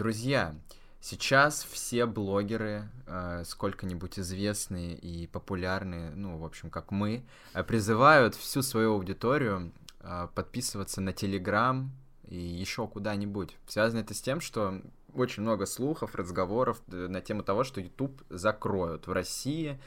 Друзья, сейчас все блогеры, э, сколько-нибудь известные и популярные, ну, в общем, как мы, э, призывают всю свою аудиторию э, подписываться на Телеграм и еще куда-нибудь. Связано это с тем, что очень много слухов, разговоров на тему того, что YouTube закроют в России.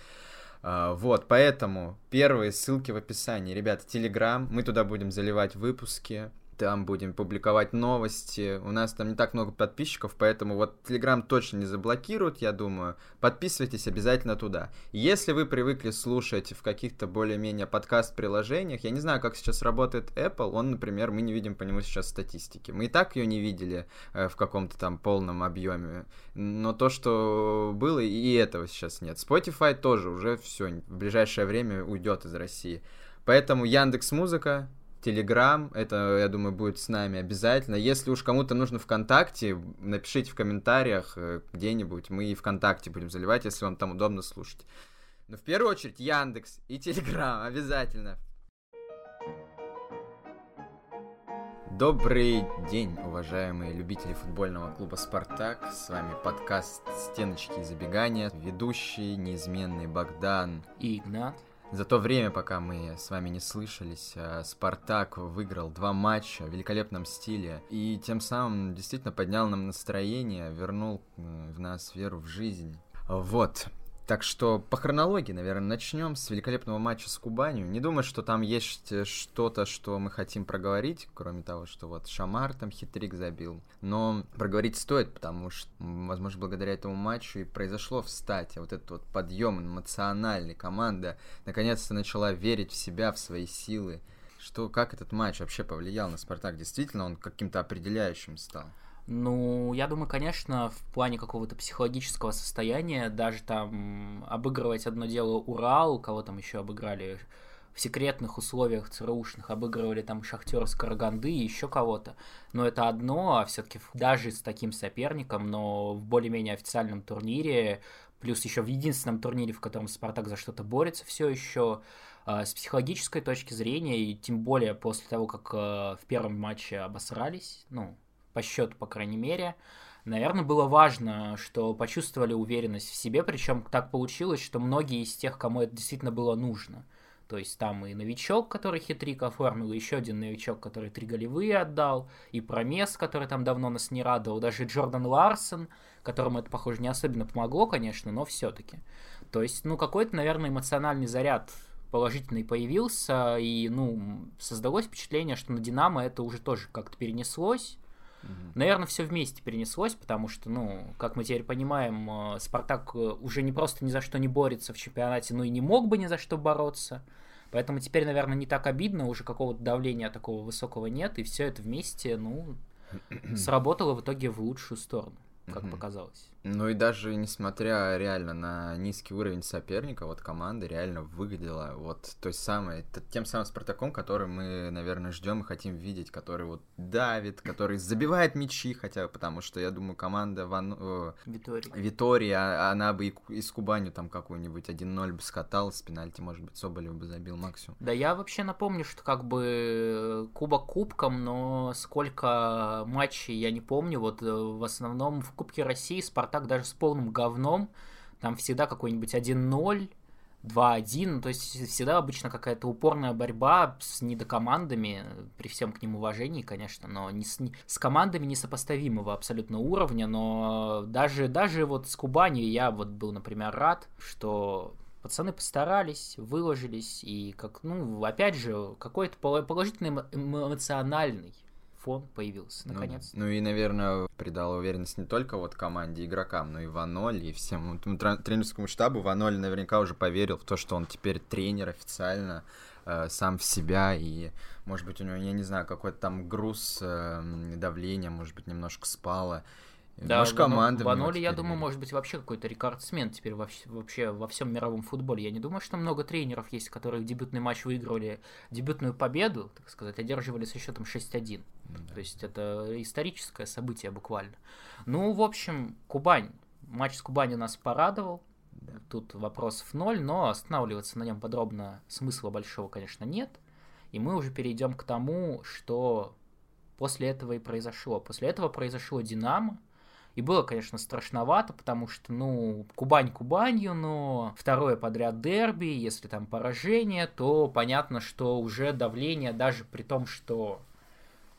Вот, поэтому первые ссылки в описании. Ребята, Телеграм, мы туда будем заливать выпуски, там будем публиковать новости. У нас там не так много подписчиков, поэтому вот Telegram точно не заблокируют, я думаю. Подписывайтесь обязательно туда. Если вы привыкли слушать в каких-то более-менее подкаст-приложениях, я не знаю, как сейчас работает Apple, он, например, мы не видим по нему сейчас статистики. Мы и так ее не видели э, в каком-то там полном объеме. Но то, что было, и этого сейчас нет. Spotify тоже уже все, в ближайшее время уйдет из России. Поэтому Яндекс Музыка, Телеграм, это, я думаю, будет с нами обязательно. Если уж кому-то нужно ВКонтакте, напишите в комментариях э, где-нибудь, мы и ВКонтакте будем заливать, если вам там удобно слушать. Но в первую очередь Яндекс и Телеграм, обязательно. Добрый день, уважаемые любители футбольного клуба «Спартак». С вами подкаст «Стеночки и забегания». Ведущий, неизменный Богдан и Игнат. За то время, пока мы с вами не слышались, э, Спартак выиграл два матча в великолепном стиле и тем самым действительно поднял нам настроение, вернул э, в нас веру в жизнь. Вот, так что по хронологии, наверное, начнем с великолепного матча с Кубанью. Не думаю, что там есть э, что-то, что мы хотим проговорить, кроме того, что вот Шамар там хитрик забил. Но проговорить стоит, потому что, возможно, благодаря этому матчу и произошло встать. Вот этот вот подъем эмоциональный. Команда наконец-то начала верить в себя, в свои силы. Что, как этот матч вообще повлиял на Спартак? Действительно, он каким-то определяющим стал. Ну, я думаю, конечно, в плане какого-то психологического состояния, даже там обыгрывать одно дело Урал, кого там еще обыграли в секретных условиях ЦРУшных, обыгрывали там Шахтер с Караганды и еще кого-то. Но это одно, а все-таки даже с таким соперником, но в более-менее официальном турнире, плюс еще в единственном турнире, в котором Спартак за что-то борется все еще, а, с психологической точки зрения, и тем более после того, как э, в первом матче обосрались, ну, по счету, по крайней мере. Наверное, было важно, что почувствовали уверенность в себе, причем так получилось, что многие из тех, кому это действительно было нужно. То есть там и новичок, который хитрик оформил, и еще один новичок, который три голевые отдал, и Промес, который там давно нас не радовал, даже Джордан Ларсон, которому это, похоже, не особенно помогло, конечно, но все-таки. То есть, ну, какой-то, наверное, эмоциональный заряд положительный появился, и, ну, создалось впечатление, что на Динамо это уже тоже как-то перенеслось, Угу. Наверное, все вместе перенеслось, потому что, ну, как мы теперь понимаем, э, Спартак э, уже не просто ни за что не борется в чемпионате, но и не мог бы ни за что бороться. Поэтому теперь, наверное, не так обидно, уже какого-то давления такого высокого нет, и все это вместе, ну, сработало в итоге в лучшую сторону, как показалось. Ну и даже несмотря реально на низкий уровень соперника, вот команда реально выглядела вот той самой, тем самым Спартаком, который мы, наверное, ждем и хотим видеть, который вот давит, который забивает мячи, хотя потому что я думаю, команда Ван... Э, Витория. Витория, а, она бы и, и с Кубанью там какую-нибудь 1-0 бы скатал с пенальти, может быть, Соболев бы забил максимум. Да, я вообще напомню, что как бы Кубок кубком, но сколько матчей я не помню, вот э, в основном в Кубке России Спартак так даже с полным говном, там всегда какой-нибудь 1-0, 2-1, ну, то есть всегда обычно какая-то упорная борьба с недокомандами, при всем к ним уважении, конечно, но не с, не, с командами несопоставимого абсолютно уровня, но даже, даже вот с Кубанью я вот был, например, рад, что пацаны постарались, выложились, и как, ну, опять же, какой-то положительный эмоциональный фон появился, наконец. Ну, ну и, наверное, придал уверенность не только вот команде игрокам, но и Ваноль, и всем ну, тренерскому штабу. Ваноль наверняка уже поверил в то, что он теперь тренер официально, э, сам в себя, и, может быть, у него, я не знаю, какой-то там груз э, давления, может быть, немножко спало. Да, Может, команда. Ваноли, я думаю, может быть вообще какой-то рекордсмен теперь вообще, вообще во всем мировом футболе. Я не думаю, что много тренеров есть, которые дебютный матч выигрывали, дебютную победу, так сказать, одерживали со счетом 6-1. Да. То есть это историческое событие буквально. Ну, в общем, Кубань. Матч с Кубанью нас порадовал. Да. Тут вопросов ноль, но останавливаться на нем подробно смысла большого, конечно, нет. И мы уже перейдем к тому, что после этого и произошло. После этого произошло Динамо, И было, конечно, страшновато, потому что, ну, Кубань Кубанью, но второе подряд дерби, если там поражение, то понятно, что уже давление, даже при том, что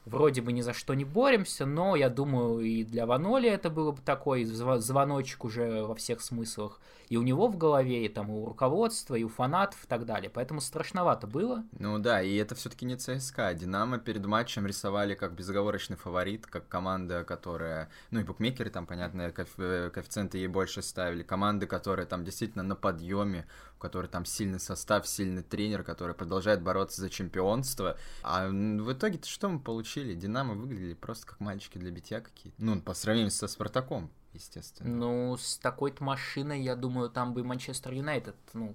вроде бы ни за что не боремся, но я думаю, и для Ваноли это было бы такой звоночек уже во всех смыслах. И у него в голове, и там у руководства, и у фанатов и так далее. Поэтому страшновато было. Ну да, и это все-таки не ЦСКА. Динамо перед матчем рисовали как безоговорочный фаворит, как команда, которая... Ну и букмекеры там, понятно, коэффициенты ей больше ставили. Команды, которые там действительно на подъеме, которой там сильный состав, сильный тренер, который продолжает бороться за чемпионство. А в итоге-то что мы получили? Динамо выглядели просто как мальчики для битья какие-то. Ну, по сравнению со Спартаком естественно. Ну, с такой-то машиной, я думаю, там бы Манчестер Юнайтед, ну,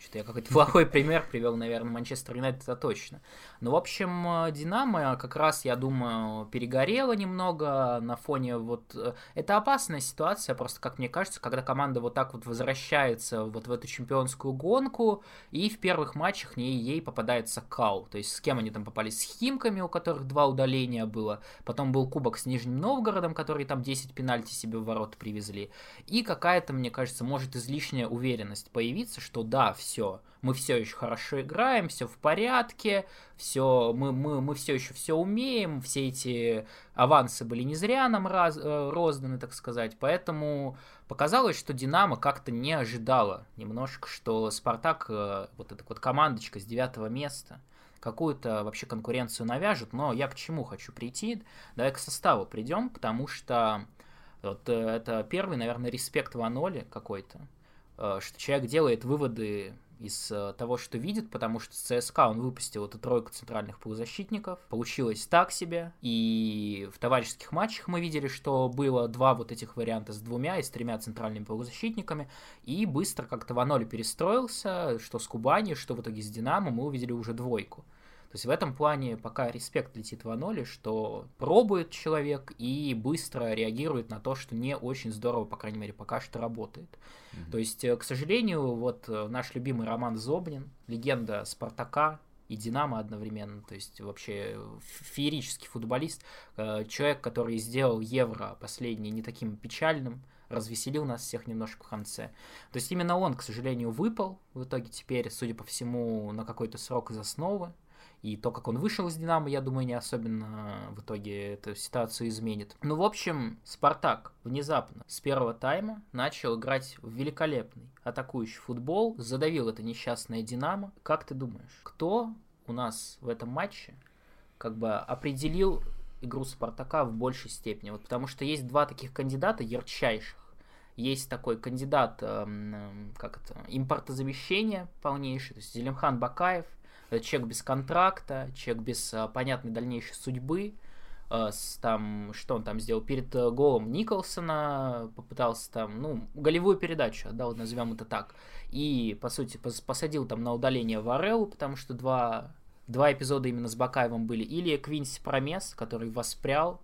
что-то я какой-то плохой пример привел, наверное, Манчестер Юнайтед это точно. Ну, в общем, э, Динамо как раз, я думаю, перегорела немного на фоне вот... Э, это опасная ситуация, просто, как мне кажется, когда команда вот так вот возвращается вот в эту чемпионскую гонку, и в первых матчах не ей попадается Кау. То есть с кем они там попали? С Химками, у которых два удаления было. Потом был кубок с Нижним Новгородом, который там 10 пенальти себе в ворот привезли. И какая-то, мне кажется, может излишняя уверенность появиться, что да, все все. Мы все еще хорошо играем, все в порядке, все, мы, мы, мы все еще все умеем, все эти авансы были не зря нам раз, э, розданы, так сказать. Поэтому показалось, что Динамо как-то не ожидала немножко, что Спартак, э, вот эта вот командочка с девятого места, какую-то вообще конкуренцию навяжут, но я к чему хочу прийти? Давай к составу придем, потому что вот э, это первый, наверное, респект Ваноли какой-то, что человек делает выводы из э, того, что видит, потому что с ЦСКА он выпустил эту тройку центральных полузащитников. Получилось так себе. И в товарищеских матчах мы видели, что было два вот этих варианта с двумя и с тремя центральными полузащитниками. И быстро как-то Ваноли перестроился, что с Кубани, что в итоге с Динамо, мы увидели уже двойку. То есть в этом плане пока респект летит в Аноли, что пробует человек и быстро реагирует на то, что не очень здорово, по крайней мере, пока что работает. Mm-hmm. То есть, э, к сожалению, вот э, наш любимый Роман Зобнин, легенда Спартака, и Динамо одновременно, то есть вообще феерический футболист, э, человек, который сделал Евро последний не таким печальным, развеселил нас всех немножко в конце. То есть именно он, к сожалению, выпал в итоге теперь, судя по всему, на какой-то срок из основы. И то, как он вышел из Динамо, я думаю, не особенно в итоге эту ситуацию изменит. Ну, в общем, Спартак внезапно с первого тайма начал играть в великолепный атакующий футбол, задавил это несчастное Динамо. Как ты думаешь, кто у нас в этом матче как бы определил игру Спартака в большей степени? Вот потому что есть два таких кандидата ярчайших. Есть такой кандидат, эм, как это, импортозамещения полнейший, то есть Зелимхан Бакаев – человек без контракта, человек без а, понятной дальнейшей судьбы, а, с, там, что он там сделал, перед э, голом Николсона попытался там, ну, голевую передачу отдал, назовем это так, и, по сути, посадил там на удаление Варелу, потому что два, два эпизода именно с Бакаевым были, или Квинси Промес, который воспрял,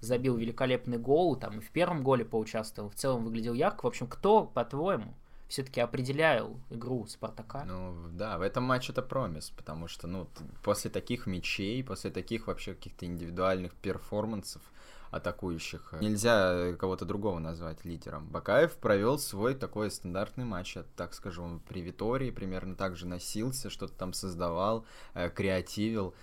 забил великолепный гол, там и в первом голе поучаствовал, в целом выглядел ярко. В общем, кто, по-твоему, все-таки определяю игру Спартака. Ну, да, в этом матче это промис, потому что, ну, после таких мячей, после таких вообще каких-то индивидуальных перформансов атакующих, нельзя кого-то другого назвать лидером. Бакаев провел свой такой стандартный матч, так скажу, при Витории, примерно так же носился, что-то там создавал, э, креативил.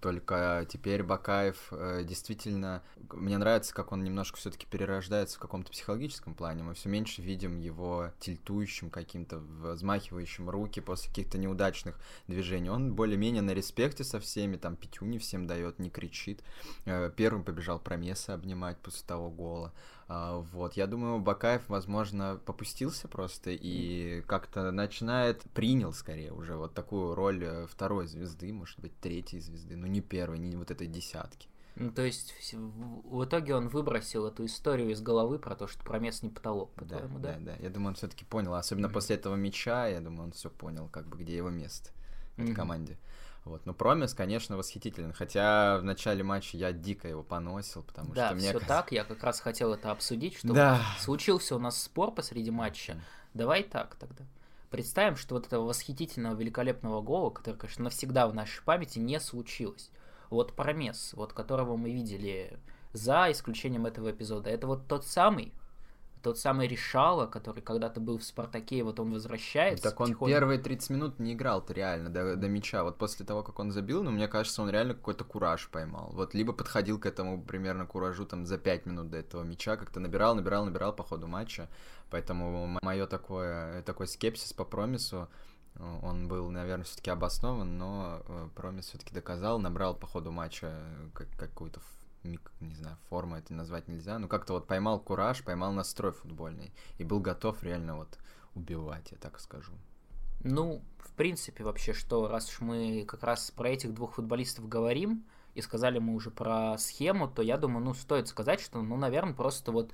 Только теперь Бакаев э, действительно... Мне нравится, как он немножко все-таки перерождается в каком-то психологическом плане. Мы все меньше видим его тильтующим каким-то, взмахивающим руки после каких-то неудачных движений. Он более-менее на респекте со всеми, там пятюни всем дает, не кричит. Э, первым побежал Промеса обнимать после того гола. А, вот, я думаю, Бакаев, возможно, попустился просто и как-то начинает, принял скорее уже вот такую роль э, второй звезды, может быть, третьей звезды, но не первой, не вот этой десятки. Ну, то есть в итоге он выбросил эту историю из головы про то, что промес не потолок, по-твоему, да? Да, да. Я думаю, он все-таки понял, особенно mm-hmm. после этого мяча, я думаю, он все понял, как бы где его место в mm-hmm. команде. Вот. Но Промис, конечно, восхитителен. Хотя в начале матча я дико его поносил, потому да, что мне... все так, я как раз хотел это обсудить, что да. случился у нас спор посреди матча. Давай так тогда. Представим, что вот этого восхитительного, великолепного гола, который, конечно, навсегда в нашей памяти не случилось. Вот Промес, вот которого мы видели за исключением этого эпизода. Это вот тот самый, тот самый Решала, который когда-то был в Спартаке, вот он возвращается. Так он тихонько. первые 30 минут не играл-то реально до, до мяча. Вот после того, как он забил, ну, мне кажется, он реально какой-то кураж поймал. Вот либо подходил к этому примерно куражу там за 5 минут до этого мяча, как-то набирал, набирал, набирал по ходу матча. Поэтому мое такое, такой скепсис по промису, он был, наверное, все-таки обоснован, но э, Промис все-таки доказал, набрал по ходу матча какую-то не знаю, форму это назвать нельзя, но как-то вот поймал кураж, поймал настрой футбольный и был готов реально вот убивать, я так скажу. Ну, в принципе, вообще, что раз уж мы как раз про этих двух футболистов говорим, и сказали мы уже про схему, то я думаю, ну, стоит сказать, что, ну, наверное, просто вот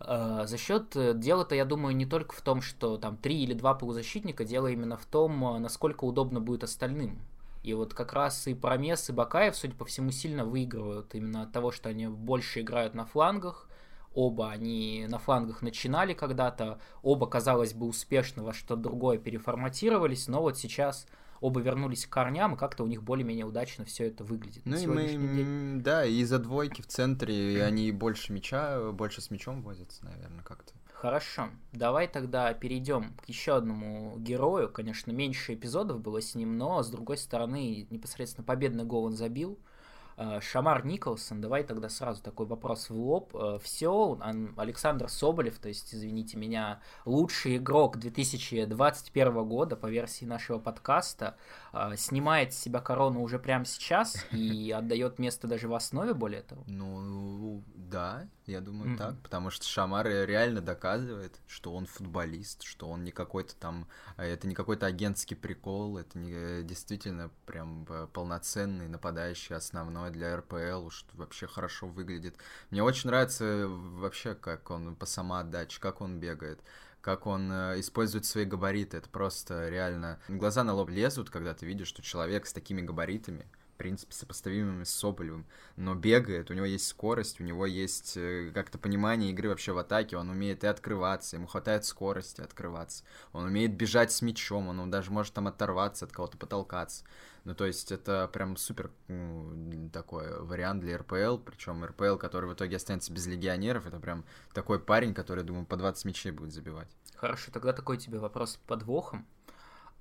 э, за счет э, дела-то, я думаю, не только в том, что там три или два полузащитника, дело именно в том, э, насколько удобно будет остальным. И вот как раз и Промес, и Бакаев, судя по всему, сильно выигрывают именно от того, что они больше играют на флангах. Оба они на флангах начинали когда-то, оба, казалось бы, успешно во что-то другое переформатировались, но вот сейчас оба вернулись к корням, и как-то у них более-менее удачно все это выглядит. Ну и мы, день. да, из-за двойки в центре, они больше мяча, больше с мячом возятся, наверное, как-то. Хорошо, давай тогда перейдем к еще одному герою. Конечно, меньше эпизодов было с ним, но с другой стороны, непосредственно победный гол он забил. Э, Шамар Николсон, давай тогда сразу такой вопрос в лоб. Э, Все, Александр Соболев, то есть, извините меня, лучший игрок 2021 года по версии нашего подкаста, э, снимает с себя корону уже прямо сейчас и отдает место даже в основе, более того. Ну, да, я думаю, mm-hmm. так, потому что Шамар реально доказывает, что он футболист, что он не какой-то там, это не какой-то агентский прикол, это не действительно прям полноценный нападающий основной для РПЛ, что вообще хорошо выглядит. Мне очень нравится вообще, как он по самоотдаче, как он бегает как он э, использует свои габариты. Это просто реально... Глаза на лоб лезут, когда ты видишь, что человек с такими габаритами, принципе, сопоставимыми с Соболевым, но бегает, у него есть скорость, у него есть э, как-то понимание игры вообще в атаке, он умеет и открываться, ему хватает скорости открываться, он умеет бежать с мячом, он даже может там оторваться от кого-то, потолкаться. Ну, то есть это прям супер ну, такой вариант для РПЛ, причем РПЛ, который в итоге останется без легионеров, это прям такой парень, который, думаю, по 20 мячей будет забивать. Хорошо, тогда такой тебе вопрос подвохом.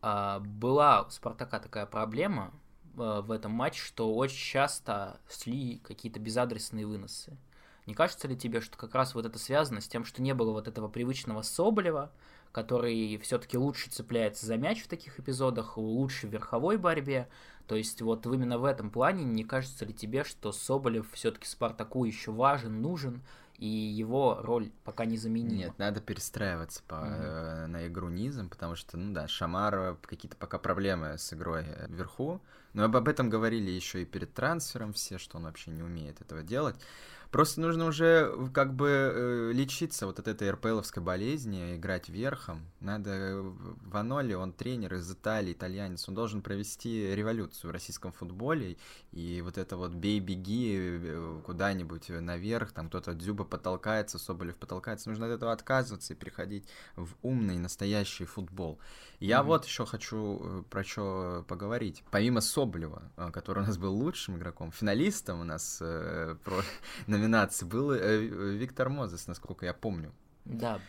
А, была у Спартака такая проблема, в этом матче, что очень часто шли какие-то безадресные выносы. Не кажется ли тебе, что как раз вот это связано с тем, что не было вот этого привычного Соболева, который все-таки лучше цепляется за мяч в таких эпизодах, лучше в верховой борьбе. То есть вот именно в этом плане не кажется ли тебе, что Соболев все-таки Спартаку еще важен, нужен, и его роль пока не заменима. Нет, надо перестраиваться по, mm-hmm. на игру низом, потому что, ну да, Шамар какие-то пока проблемы с игрой вверху, но об этом говорили еще и перед трансфером все, что он вообще не умеет этого делать. Просто нужно уже как бы э, лечиться вот от этой РПЛовской болезни, играть верхом. Надо... Э, Ваноли, он тренер из Италии, итальянец, он должен провести революцию в российском футболе, и вот это вот бей-беги э, куда-нибудь наверх, там кто-то Дзюба потолкается, Соболев потолкается, нужно от этого отказываться и переходить в умный, настоящий футбол. Я mm-hmm. вот еще хочу про что поговорить. Помимо Соболева, который у нас был лучшим игроком, финалистом у нас э, про номинации был э, Виктор Мозес, насколько я помню. Да.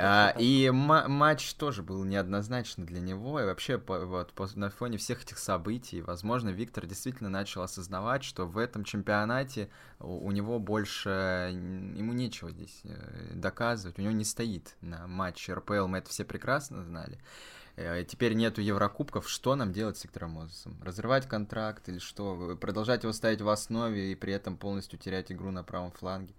А, и матч тоже был неоднозначный для него, и вообще по, вот, по, на фоне всех этих событий, возможно, Виктор действительно начал осознавать, что в этом чемпионате у, у него больше, ему нечего здесь э, доказывать, у него не стоит на матче РПЛ, мы это все прекрасно знали. Э, теперь нету Еврокубков, что нам делать с Виктором Мозесом? Разрывать контракт или что? Продолжать его ставить в основе и при этом полностью терять игру на правом фланге?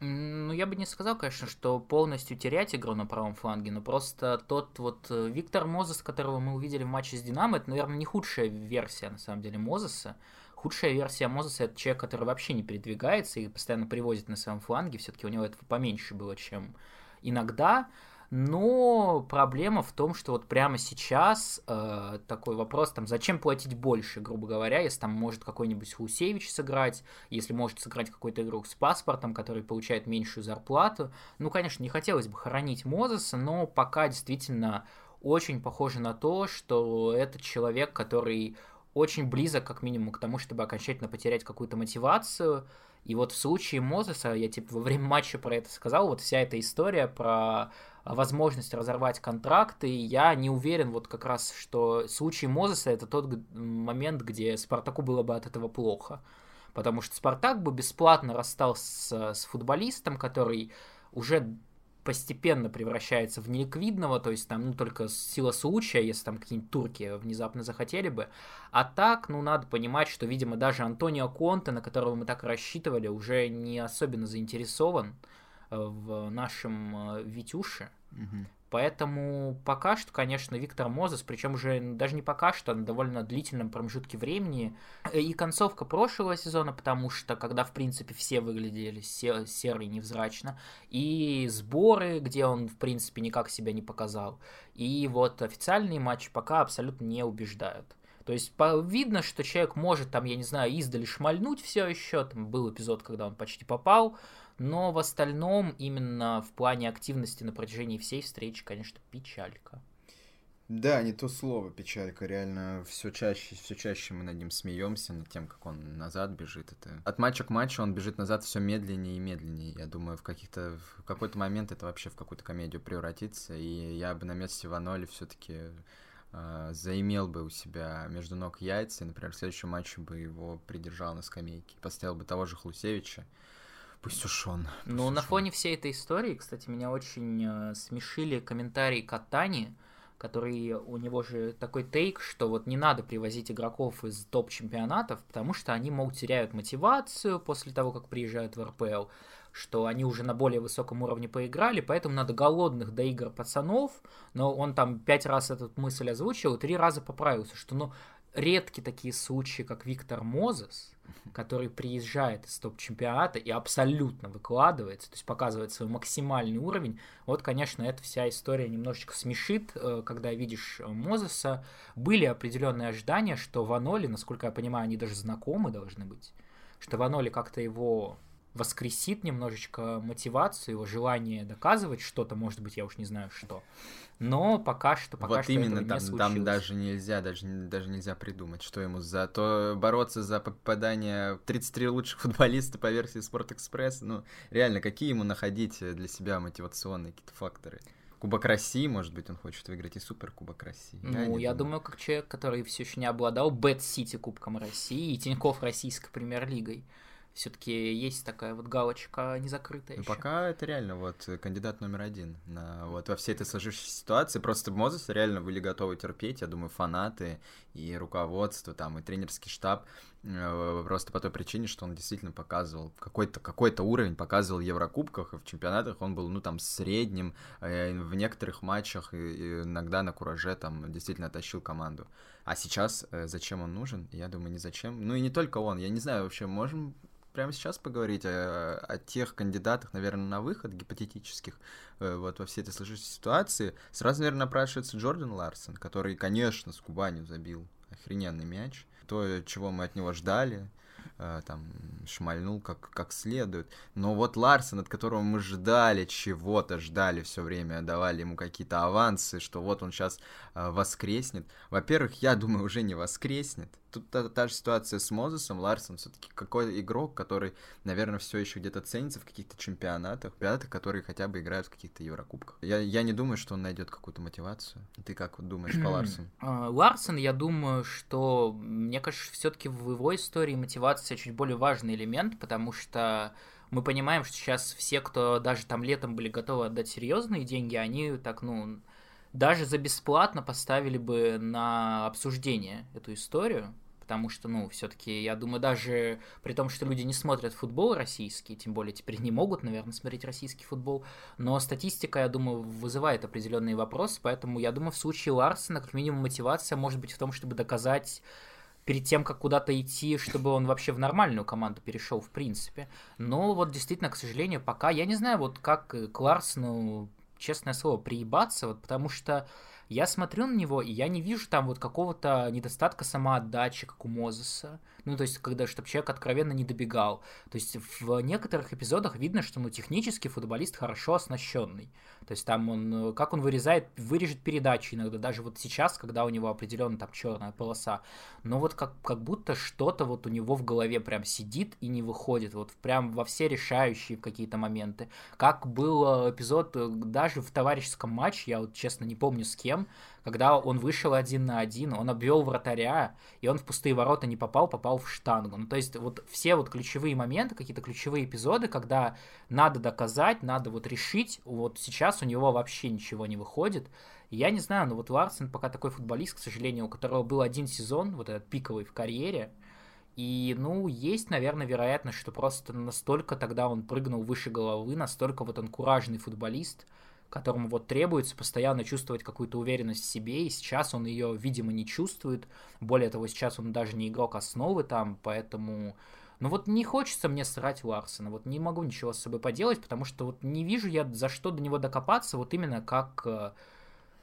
Ну, я бы не сказал, конечно, что полностью терять игру на правом фланге, но просто тот вот э, Виктор Мозес, которого мы увидели в матче с Динамо, это, наверное, не худшая версия, на самом деле, Мозеса. Худшая версия Мозеса — это человек, который вообще не передвигается и постоянно привозит на своем фланге, все-таки у него этого поменьше было, чем иногда. Но проблема в том, что вот прямо сейчас э, такой вопрос, там, зачем платить больше, грубо говоря, если там может какой-нибудь Хусевич сыграть, если может сыграть какой-то игрок с паспортом, который получает меньшую зарплату. Ну, конечно, не хотелось бы хоронить Мозеса, но пока действительно очень похоже на то, что этот человек, который очень близок, как минимум, к тому, чтобы окончательно потерять какую-то мотивацию, И вот в случае Мозеса, я типа во время матча про это сказал, вот вся эта история про возможность разорвать контракты, я не уверен вот как раз, что в случае Мозеса это тот момент, где Спартаку было бы от этого плохо. Потому что Спартак бы бесплатно расстался с футболистом, который уже постепенно превращается в неликвидного, то есть там ну, только сила случая, если там какие-нибудь турки внезапно захотели бы. А так, ну, надо понимать, что, видимо, даже Антонио Конте, на которого мы так рассчитывали, уже не особенно заинтересован э, в нашем э, Витюше. Угу. Поэтому пока что, конечно, Виктор Мозес, причем уже даже не пока что, а на довольно длительном промежутке времени, и концовка прошлого сезона, потому что когда, в принципе, все выглядели серый невзрачно, и сборы, где он, в принципе, никак себя не показал, и вот официальные матчи пока абсолютно не убеждают. То есть по, видно, что человек может там, я не знаю, издали шмальнуть все еще. Там был эпизод, когда он почти попал но в остальном именно в плане активности на протяжении всей встречи, конечно, печалька. Да, не то слово печалька, реально все чаще, все чаще мы над ним смеемся, над тем, как он назад бежит. Это... От матча к матчу он бежит назад все медленнее и медленнее. Я думаю, в каких-то в какой-то момент это вообще в какую-то комедию превратится, и я бы на месте Ваноли все-таки э, а, заимел бы у себя между ног яйца, и, например, в следующем матче бы его придержал на скамейке, поставил бы того же Хлусевича, Пусть уж он. Ну, на фоне всей этой истории, кстати, меня очень э, смешили комментарии Катани, который у него же такой тейк, что вот не надо привозить игроков из топ-чемпионатов, потому что они, мол, теряют мотивацию после того, как приезжают в РПЛ, что они уже на более высоком уровне поиграли, поэтому надо голодных до игр пацанов, но он там пять раз эту мысль озвучил три раза поправился, что ну редки такие случаи, как Виктор Мозес, который приезжает из топ-чемпионата и абсолютно выкладывается, то есть показывает свой максимальный уровень, вот, конечно, эта вся история немножечко смешит, э, когда видишь э, Мозеса. Были определенные ожидания, что Ваноли, насколько я понимаю, они даже знакомы должны быть, что Ваноли как-то его воскресит немножечко мотивацию, его желание доказывать что-то, может быть, я уж не знаю что. Но пока что, пока вот что именно этого там, не там даже нельзя, даже, даже нельзя придумать, что ему за то бороться за попадание 33 лучших футболиста по версии Спорт Экспресс. Ну, реально, какие ему находить для себя мотивационные какие-то факторы? Кубок России, может быть, он хочет выиграть и Супер Кубок России. Ну, я, я думаю. думаю, как человек, который все еще не обладал Бетсити Кубком России и Тинькофф Российской Премьер-лигой все-таки есть такая вот галочка незакрытая. Ну, еще. пока это реально вот кандидат номер один на вот во всей этой сложившейся ситуации. Просто Мозес реально были готовы терпеть, я думаю, фанаты и руководство там и тренерский штаб э, просто по той причине, что он действительно показывал какой-то какой-то уровень, показывал в Еврокубках и в чемпионатах он был ну там средним, э, в некоторых матчах иногда на кураже там действительно тащил команду. А сейчас э, зачем он нужен? Я думаю, не зачем. Ну и не только он. Я не знаю, вообще можем прямо сейчас поговорить о, о тех кандидатах, наверное, на выход гипотетических э, вот во всей этой сложившейся ситуации. Сразу, наверное, напрашивается Джордан Ларсон, который, конечно, с Кубанью забил охрененный мяч. То, чего мы от него ждали, э, там шмальнул как, как следует. Но вот Ларсон, от которого мы ждали чего-то, ждали все время, давали ему какие-то авансы, что вот он сейчас э, воскреснет. Во-первых, я думаю, уже не воскреснет тут та, та же ситуация с Мозесом, Ларсом, все-таки какой игрок, который, наверное, все еще где-то ценится в каких-то чемпионатах, чемпионатах, которые хотя бы играют в каких-то Еврокубках. Я, я не думаю, что он найдет какую-то мотивацию. Ты как вот думаешь по Ларсу? А, Ларсон, я думаю, что, мне кажется, все-таки в его истории мотивация чуть более важный элемент, потому что мы понимаем, что сейчас все, кто даже там летом были готовы отдать серьезные деньги, они так, ну, даже за бесплатно поставили бы на обсуждение эту историю потому что, ну, все-таки, я думаю, даже при том, что люди не смотрят футбол российский, тем более теперь не могут, наверное, смотреть российский футбол, но статистика, я думаю, вызывает определенные вопросы, поэтому я думаю, в случае Ларсена, как минимум, мотивация может быть в том, чтобы доказать перед тем, как куда-то идти, чтобы он вообще в нормальную команду перешел, в принципе. Но вот действительно, к сожалению, пока я не знаю, вот как к Ларсену, честное слово, приебаться, вот потому что я смотрю на него, и я не вижу там вот какого-то недостатка самоотдачи, как у Мозеса. Ну, то есть, когда, чтобы человек откровенно не добегал. То есть, в некоторых эпизодах видно, что, ну, технически футболист хорошо оснащенный. То есть, там он, как он вырезает, вырежет передачи иногда, даже вот сейчас, когда у него определенно там черная полоса. Но вот как, как будто что-то вот у него в голове прям сидит и не выходит. Вот прям во все решающие какие-то моменты. Как был эпизод э, даже в товарищеском матче, я вот честно не помню с кем, когда он вышел один на один, он обвел вратаря, и он в пустые ворота не попал, попал в штангу. Ну, то есть вот все вот ключевые моменты, какие-то ключевые эпизоды, когда надо доказать, надо вот решить, вот сейчас у него вообще ничего не выходит. я не знаю, но вот Ларсен пока такой футболист, к сожалению, у которого был один сезон, вот этот пиковый в карьере, и, ну, есть, наверное, вероятность, что просто настолько тогда он прыгнул выше головы, настолько вот он куражный футболист, которому вот требуется постоянно чувствовать какую-то уверенность в себе, и сейчас он ее, видимо, не чувствует. Более того, сейчас он даже не игрок основы там, поэтому... Ну вот не хочется мне срать Ларсона, вот не могу ничего с собой поделать, потому что вот не вижу я за что до него докопаться, вот именно как э,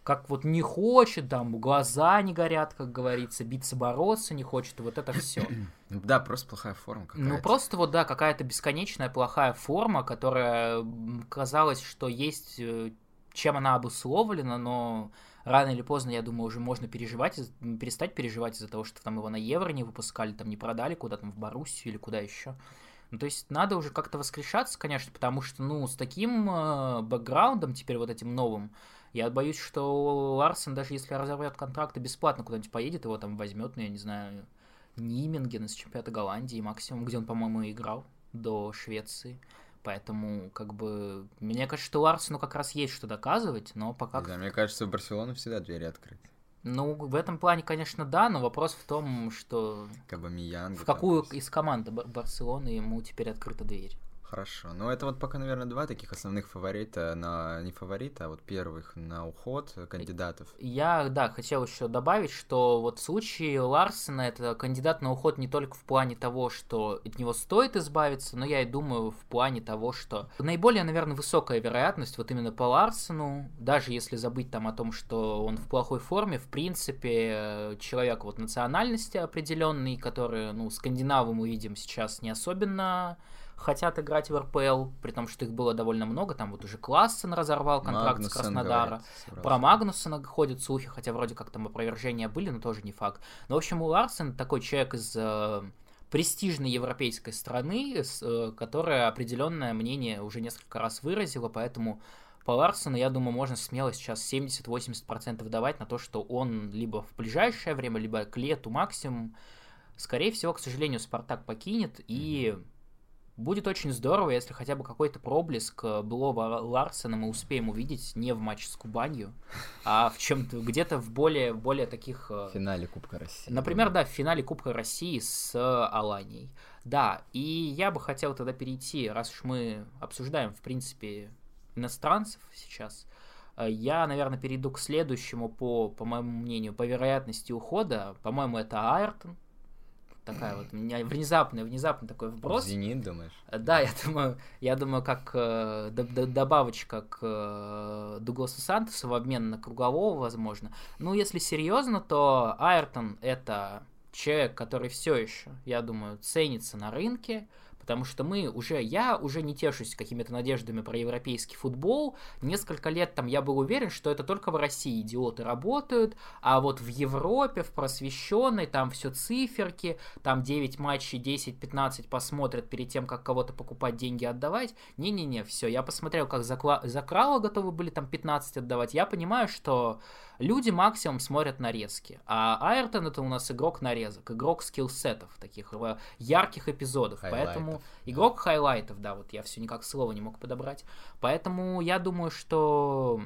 как вот не хочет, там глаза не горят, как говорится, биться, бороться не хочет, вот это все. Да, просто плохая форма какая-то. Ну, просто вот, да, какая-то бесконечная плохая форма, которая казалось, что есть, э, чем она обусловлена, но рано или поздно, я думаю, уже можно переживать, перестать переживать из-за того, что там его на Евро не выпускали, там не продали куда там в Боруссию или куда еще. Ну, то есть надо уже как-то воскрешаться, конечно, потому что, ну, с таким э, бэкграундом теперь вот этим новым, я боюсь, что Ларсен, даже если разорвет контракт и бесплатно куда-нибудь поедет, его там возьмет, ну, я не знаю, Ниминген из чемпионата Голландии максимум, где он, по-моему, играл до Швеции. Поэтому, как бы, мне кажется, что Ларсену как раз есть что доказывать, но пока... Да, мне кажется, в Барселону всегда двери открыты. Ну, в этом плане, конечно, да, но вопрос в том, что... Миян. В какую из команд Барселоны ему теперь открыта дверь. Хорошо. Ну, это вот пока, наверное, два таких основных фаворита на... Не фаворита, а вот первых на уход кандидатов. Я, да, хотел еще добавить, что вот в случае Ларсена это кандидат на уход не только в плане того, что от него стоит избавиться, но я и думаю в плане того, что наиболее, наверное, высокая вероятность вот именно по Ларсену, даже если забыть там о том, что он в плохой форме, в принципе, человек вот национальности определенный, который, ну, скандинавы мы видим сейчас не особенно хотят играть в РПЛ, при том, что их было довольно много, там вот уже Классен разорвал контракт Магнусон с Краснодара, говорит, про Магнусона ходят слухи, хотя вроде как там опровержения были, но тоже не факт. Но, в общем, у Ларсен такой человек из э, престижной европейской страны, с, э, которая определенное мнение уже несколько раз выразила, поэтому по Ларсону, я думаю, можно смело сейчас 70-80% давать на то, что он либо в ближайшее время, либо к лету максимум. Скорее всего, к сожалению, Спартак покинет, и Будет очень здорово, если хотя бы какой-то проблеск э, былого Ларсена мы успеем увидеть не в матче с Кубанью, а в чем-то где-то в более, более таких... Э, в финале Кубка России. Например, да, в финале Кубка России с Аланией. Да, и я бы хотел тогда перейти, раз уж мы обсуждаем, в принципе, иностранцев сейчас, э, я, наверное, перейду к следующему по, по моему мнению, по вероятности ухода. По-моему, это Айртон, такая вот у меня внезапный, внезапный такой вброс. Зенит, думаешь? Э, да, я думаю, я думаю, как э, добавочка к э, Дугласу Сантосу в обмен на кругового, возможно. Ну, если серьезно, то Айртон это человек, который все еще, я думаю, ценится на рынке, потому что мы уже, я уже не тешусь какими-то надеждами про европейский футбол. Несколько лет там я был уверен, что это только в России идиоты работают, а вот в Европе, в просвещенной, там все циферки, там 9 матчей, 10-15 посмотрят перед тем, как кого-то покупать, деньги отдавать. Не-не-не, все, я посмотрел, как за, за Крала готовы были там 15 отдавать, я понимаю, что люди максимум смотрят нарезки, а Айртон это у нас игрок нарезок, игрок скиллсетов, таких э, ярких эпизодов, Хайлайтов. поэтому игрок хайлайтов, да, вот я все никак слова не мог подобрать. Поэтому я думаю, что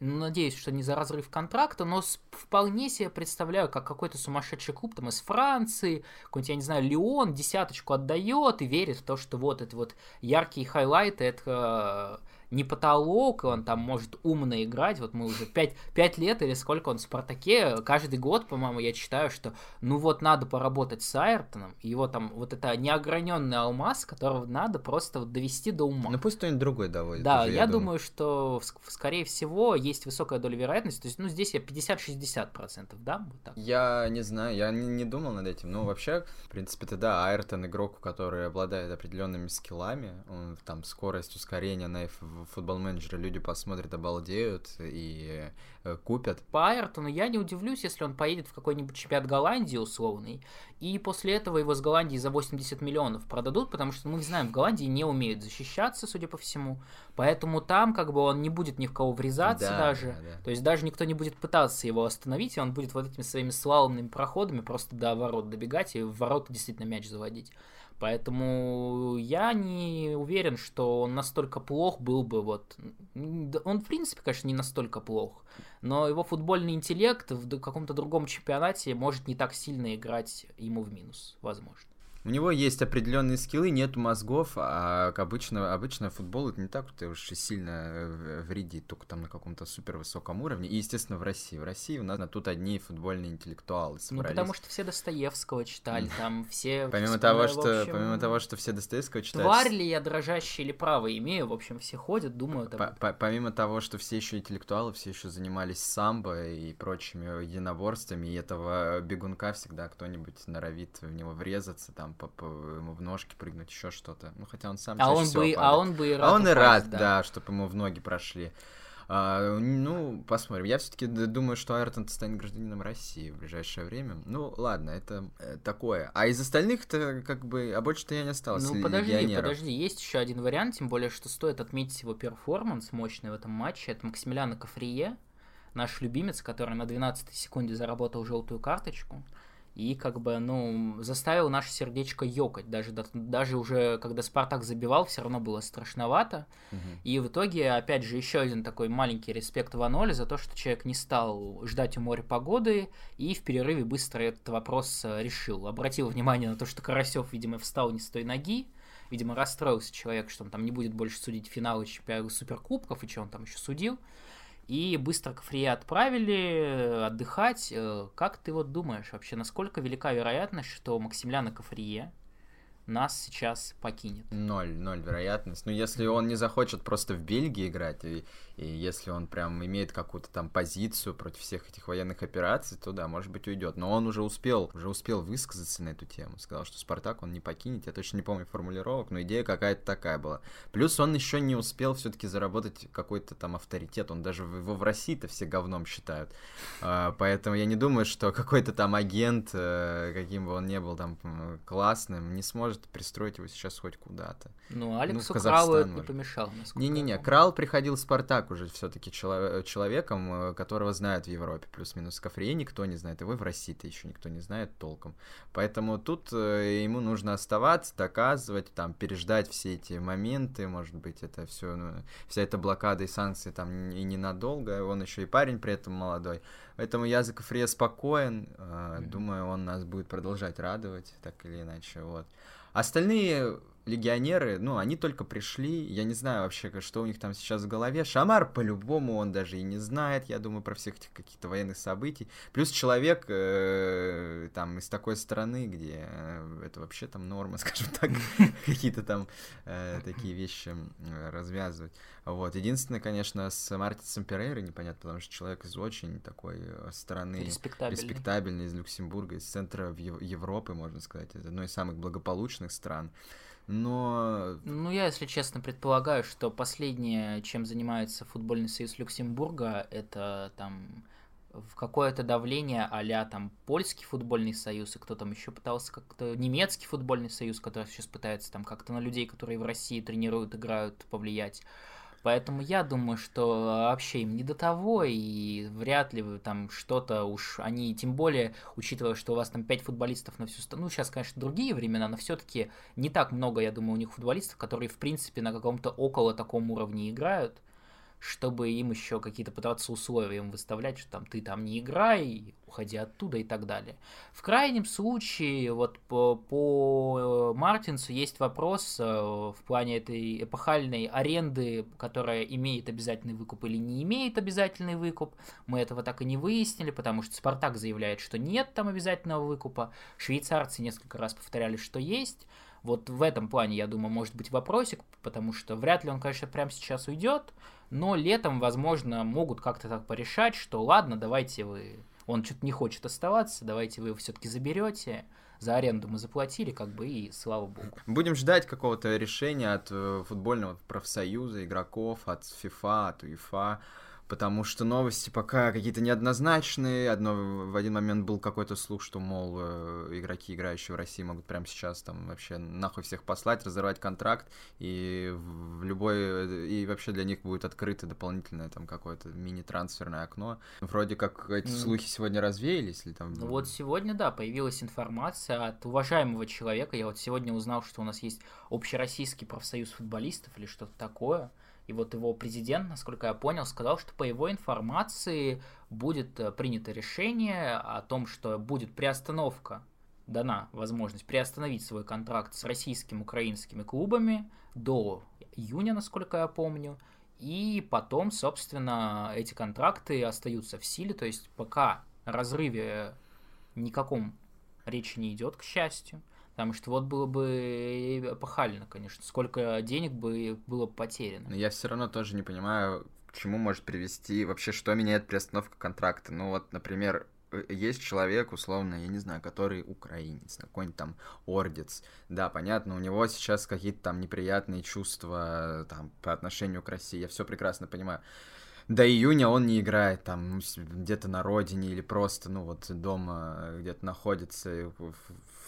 ну, надеюсь, что не за разрыв контракта, но вполне себе представляю, как какой-то сумасшедший клуб там из Франции, какой-нибудь, я не знаю, Леон десяточку отдает и верит в то, что вот это вот яркие хайлайты, это не потолок, и он там может умно играть. Вот мы уже 5, 5 лет или сколько он в Спартаке, каждый год, по-моему, я читаю, что ну вот надо поработать с Айртоном, его там вот это неограненный алмаз, которого надо просто вот довести до ума. Ну пусть кто-нибудь другой доводит. Да, уже, я, думаю. думаю, что скорее всего есть высокая доля вероятности, то есть ну здесь я 50-60%, да? Вот так. Я не знаю, я не, не думал над этим. Ну вообще, в принципе, ты да, Айртон игрок, который обладает определенными скиллами, он там скорость, ускорение на футбол менеджера люди посмотрят, обалдеют и э, купят. По Айртону я не удивлюсь, если он поедет в какой-нибудь чемпионат Голландии условный, и после этого его с Голландии за 80 миллионов продадут, потому что мы знаем, в Голландии не умеют защищаться, судя по всему, поэтому там как бы он не будет ни в кого врезаться Да, даже, да, да. то есть даже никто не будет пытаться его остановить, и он будет вот этими своими слаломными проходами просто до ворот добегать и в ворота действительно мяч заводить. Поэтому я не уверен, что он настолько плох был бы вот... Он, в принципе, конечно, не настолько плох, но его футбольный интеллект в каком-то другом чемпионате может не так сильно играть ему в минус, возможно. У него есть определенные скиллы, нет мозгов, а обычно, обычно футбол это не так уж и сильно э, вредит, только там на каком-то супер высоком уровне. И, естественно, в России. В России у нас тут одни футбольные интеллектуалы Ну, собрались. потому что все Достоевского читали, там все... Помимо того, что, помимо того, что все Достоевского читают, Тварь ли я дрожащая или право имею, в общем, все ходят, думают Помимо того, что все еще интеллектуалы, все еще занимались самбо и прочими единоборствами, и этого бегунка всегда кто-нибудь норовит в него врезаться, там, по, по- ему в ножки прыгнуть, еще что-то. Ну, хотя он сам А он, бы, а падает. он бы и рад А он и упасть, рад, да. да, чтобы ему в ноги прошли. А, ну, посмотрим. Я все-таки думаю, что Айртон станет гражданином России в ближайшее время. Ну, ладно, это э, такое. А из остальных-то, как бы, а больше-то я не осталось Ну, подожди, легионеров. подожди, есть еще один вариант, тем более, что стоит отметить его перформанс мощный в этом матче. Это Максимилиано Кафрие, наш любимец, который на 12 секунде заработал желтую карточку. И как бы, ну, заставил наше сердечко ёкать. Даже, даже уже, когда Спартак забивал, все равно было страшновато. Мгм. И в итоге, опять же, еще один такой маленький респект Ваноле за то, что человек не стал ждать у моря погоды и в перерыве быстро этот вопрос э, решил. Обратил внимание на то, что Карасев, видимо, встал не с той ноги. Видимо, расстроился человек, что он там не будет больше судить финалы чемпионата суперкубков и что он там еще судил. И быстро Кафрия отправили э, отдыхать. Э, Как ты вот думаешь вообще, насколько велика вероятность, что Максимилиано Кафрие нас сейчас покинет? Ноль, ноль вероятность. Ну, если он не захочет просто в Бельгии играть, и если он прям имеет какую-то там позицию против всех этих военных операций, то да, может быть, уйдет. Но он уже успел, уже успел высказаться на эту тему. Сказал, что Спартак он не покинет. Я точно не помню формулировок, но идея какая-то такая была. Плюс он еще не успел все-таки заработать какой-то там авторитет. Он даже его в России-то все говном считают. А, Поэтому я не думаю, что какой-то там агент, э, каким бы он ни был там классным, не сможет пристроить его сейчас хоть куда-то. Ну, Алексу в Кралу это не помешало. Не-не-не. Крал приходил в Спартак уже все-таки человеком, э, которого знают в Европе, плюс-минус Кафрие никто не знает, его и в России-то еще никто не знает толком. Поэтому тут э, ему нужно оставаться, доказывать, там, переждать все эти моменты, может быть, это все, вся эта блокада и санкции там и ненадолго, он еще и парень при этом молодой. Поэтому я за Кафрие спокоен, э, Мгм. думаю, он нас будет продолжать радовать, так или иначе, вот. Остальные легионеры, ну, они только пришли, я не знаю вообще, что у них там сейчас в голове. Шамар, по-любому, он даже и не знает, я думаю, про всех этих каких-то военных событий. Плюс человек э, там из такой страны, где э, это вообще там норма, скажем так, какие-то там э, такие вещи э, развязывать. Вот. Единственное, конечно, с Мартинсом Перейрой непонятно, потому что человек из очень такой э, страны Респектабельный. респектабельный из Люксембурга, из центра Европы, можно сказать, из одной из самых благополучных стран. Но Ну, я, если честно, предполагаю, что последнее, чем занимается футбольный союз Люксембурга, это там в какое-то давление а там польский футбольный союз, и кто там еще пытался как-то немецкий футбольный союз, который сейчас пытается там как-то на людей, которые в России тренируют, играют, повлиять. Поэтому я думаю, что вообще им не до того, и вряд ли вы там что-то уж они, тем более, учитывая, что у вас там 5 футболистов на всю страну, ну, сейчас, конечно, другие времена, но все-таки не так много, я думаю, у них футболистов, которые, в принципе, на каком-то около таком уровне играют. Чтобы им еще какие-то пытаться условия им выставлять, что там ты там не играй, уходи оттуда и так далее. В крайнем случае, вот по, по Мартинсу есть вопрос э, в плане этой эпохальной аренды, которая имеет обязательный выкуп или не имеет обязательный выкуп. Мы этого так и не выяснили, потому что Спартак заявляет, что нет там обязательного выкупа. Швейцарцы несколько раз повторяли, что есть. Вот в этом плане, я думаю, может быть вопросик, потому что вряд ли он, конечно, прямо сейчас уйдет, но летом, возможно, могут как-то так порешать, что ладно, давайте вы... Он что-то не хочет оставаться, давайте вы его все-таки заберете, за аренду мы заплатили, как бы, и слава богу. Будем ждать какого-то решения от э, футбольного профсоюза, игроков, от ФИФА, от УЕФА потому что новости пока какие-то неоднозначные. Одно, в один момент был какой-то слух, что, мол, э, игроки, играющие в России, могут прямо сейчас там вообще нахуй всех послать, разорвать контракт, и в любой... И вообще для них будет открыто дополнительное там какое-то мини-трансферное окно. Вроде как эти слухи сегодня развеялись или там... Ну вот сегодня, да, появилась информация от уважаемого человека. Я вот сегодня узнал, что у нас есть Общероссийский профсоюз футболистов или что-то такое. И вот его президент, насколько я понял, сказал, что по его информации будет э, принято решение о том, что будет приостановка, дана возможность приостановить свой контракт с российскими, украинскими клубами до июня, насколько я помню. И потом, собственно, эти контракты остаются в силе, то есть пока разрыве никаком речи не идет, к счастью. Потому что вот было бы эпохально, конечно, сколько денег бы было потеряно. Но я все равно тоже не понимаю, к чему может привести, вообще, что меняет приостановка контракта. Ну вот, например, э, есть человек, условно, я не знаю, который украинец, какой-нибудь там ордец. Да, понятно, у него сейчас какие-то там неприятные чувства там по отношению к России, я все прекрасно понимаю. До июня он не играет там где-то на родине или просто, ну вот дома где-то находится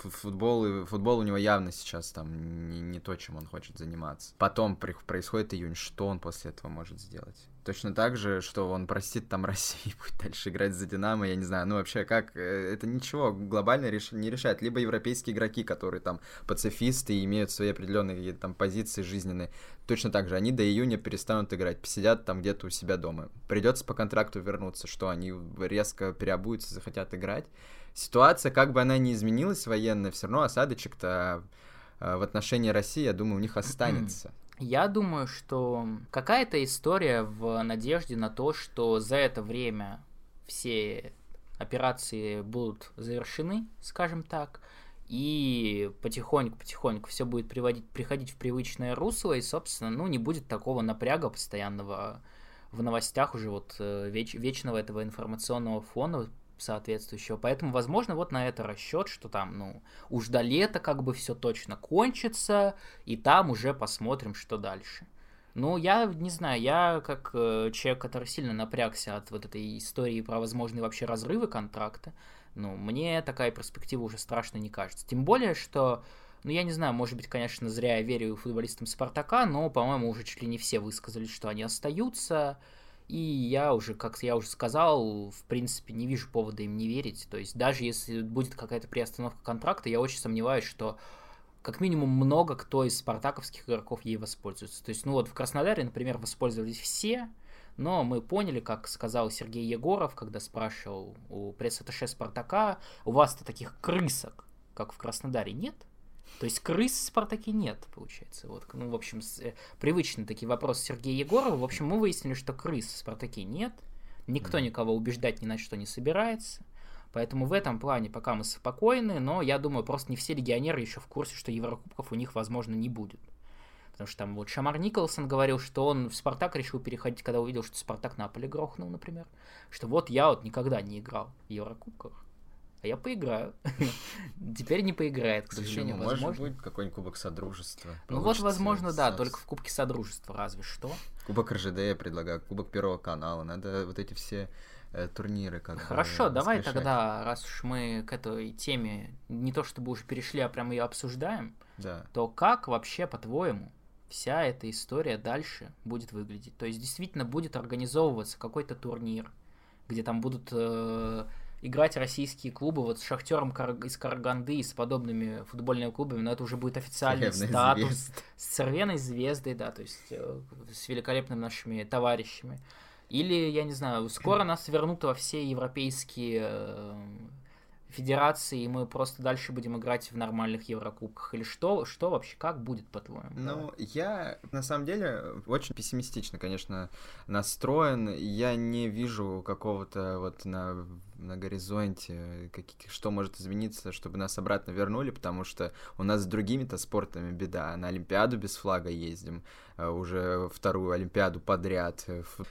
футбол, футбол у него явно сейчас там не, не то, чем он хочет заниматься. Потом при, происходит июнь, что он после этого может сделать? Точно так же, что он простит там Россию и будет дальше играть за Динамо, я не знаю. Ну, вообще, как? Э, это ничего глобально реш... не решает. Либо европейские игроки, которые там пацифисты и имеют свои определенные какие-то там позиции жизненные, точно так же, они до июня перестанут играть, посидят там где-то у себя дома. Придется по контракту вернуться, что они резко переобуются, захотят играть ситуация, как бы она ни изменилась военная, все равно осадочек-то э, в отношении России, я думаю, у них останется. Я думаю, что какая-то история в надежде на то, что за это время все операции будут завершены, скажем так, и потихоньку-потихоньку все будет приводить, приходить в привычное русло, и, собственно, ну, не будет такого напряга постоянного в новостях уже вот э, веч, вечного этого информационного фона соответствующего. Поэтому, возможно, вот на это расчет, что там, ну, уж до лета как бы все точно кончится, и там уже посмотрим, что дальше. Ну, я не знаю, я как э, человек, который сильно напрягся от вот этой истории про возможные вообще разрывы контракта, ну, мне такая перспектива уже страшно не кажется. Тем более, что, ну, я не знаю, может быть, конечно, зря я верю футболистам Спартака, но, по-моему, уже чуть ли не все высказались, что они остаются. И я уже, как я уже сказал, в принципе, не вижу повода им не верить. То есть даже если будет какая-то приостановка контракта, я очень сомневаюсь, что как минимум много кто из спартаковских игроков ей воспользуется. То есть, ну вот в Краснодаре, например, воспользовались все, но мы поняли, как сказал Сергей Егоров, когда спрашивал у пресс-атташе Спартака, у вас-то таких крысок, как в Краснодаре, нет? То есть крыс в Спартаке нет, получается. Вот, ну, в общем, с, э, привычный такие вопросы Сергея Егорова. В общем, мы выяснили, что крыс в Спартаке нет. Никто никого убеждать ни на что не собирается. Поэтому в этом плане пока мы спокойны, но я думаю, просто не все легионеры еще в курсе, что Еврокубков у них, возможно, не будет. Потому что там вот Шамар Николсон говорил, что он в Спартак решил переходить, когда увидел, что Спартак Наполе грохнул, например. Что вот я вот никогда не играл в Еврокубках а я поиграю. Теперь не поиграет, к сожалению, ну, возможно. Может быть, какой-нибудь Кубок Содружества. Ну вот, возможно, да, только в Кубке Содружества, разве что. Кубок РЖД я предлагаю, Кубок Первого канала, надо вот эти все э, турниры как Хорошо, давай тогда, раз уж мы к этой теме не то чтобы уже перешли, а прямо ее обсуждаем, да. то как вообще, по-твоему, вся эта история дальше будет выглядеть? То есть действительно будет организовываться какой-то турнир, где там будут э, играть российские клубы вот с Шахтером из Караганды и с подобными футбольными клубами, но это уже будет официальный Цервенной статус звезд. с Цервеной звездой, да, то есть э, с великолепными нашими товарищами. Или, я не знаю, скоро нас вернут во все европейские э, федерации, и мы просто дальше будем играть в нормальных Еврокубках? Или что, что вообще, как будет, по-твоему? Ну, я, на самом деле, очень пессимистично, конечно, настроен. Я не вижу какого-то вот на на горизонте, каких, что может измениться, чтобы нас обратно вернули, потому что у нас с другими-то спортами беда. На Олимпиаду без флага ездим, э, уже вторую Олимпиаду подряд.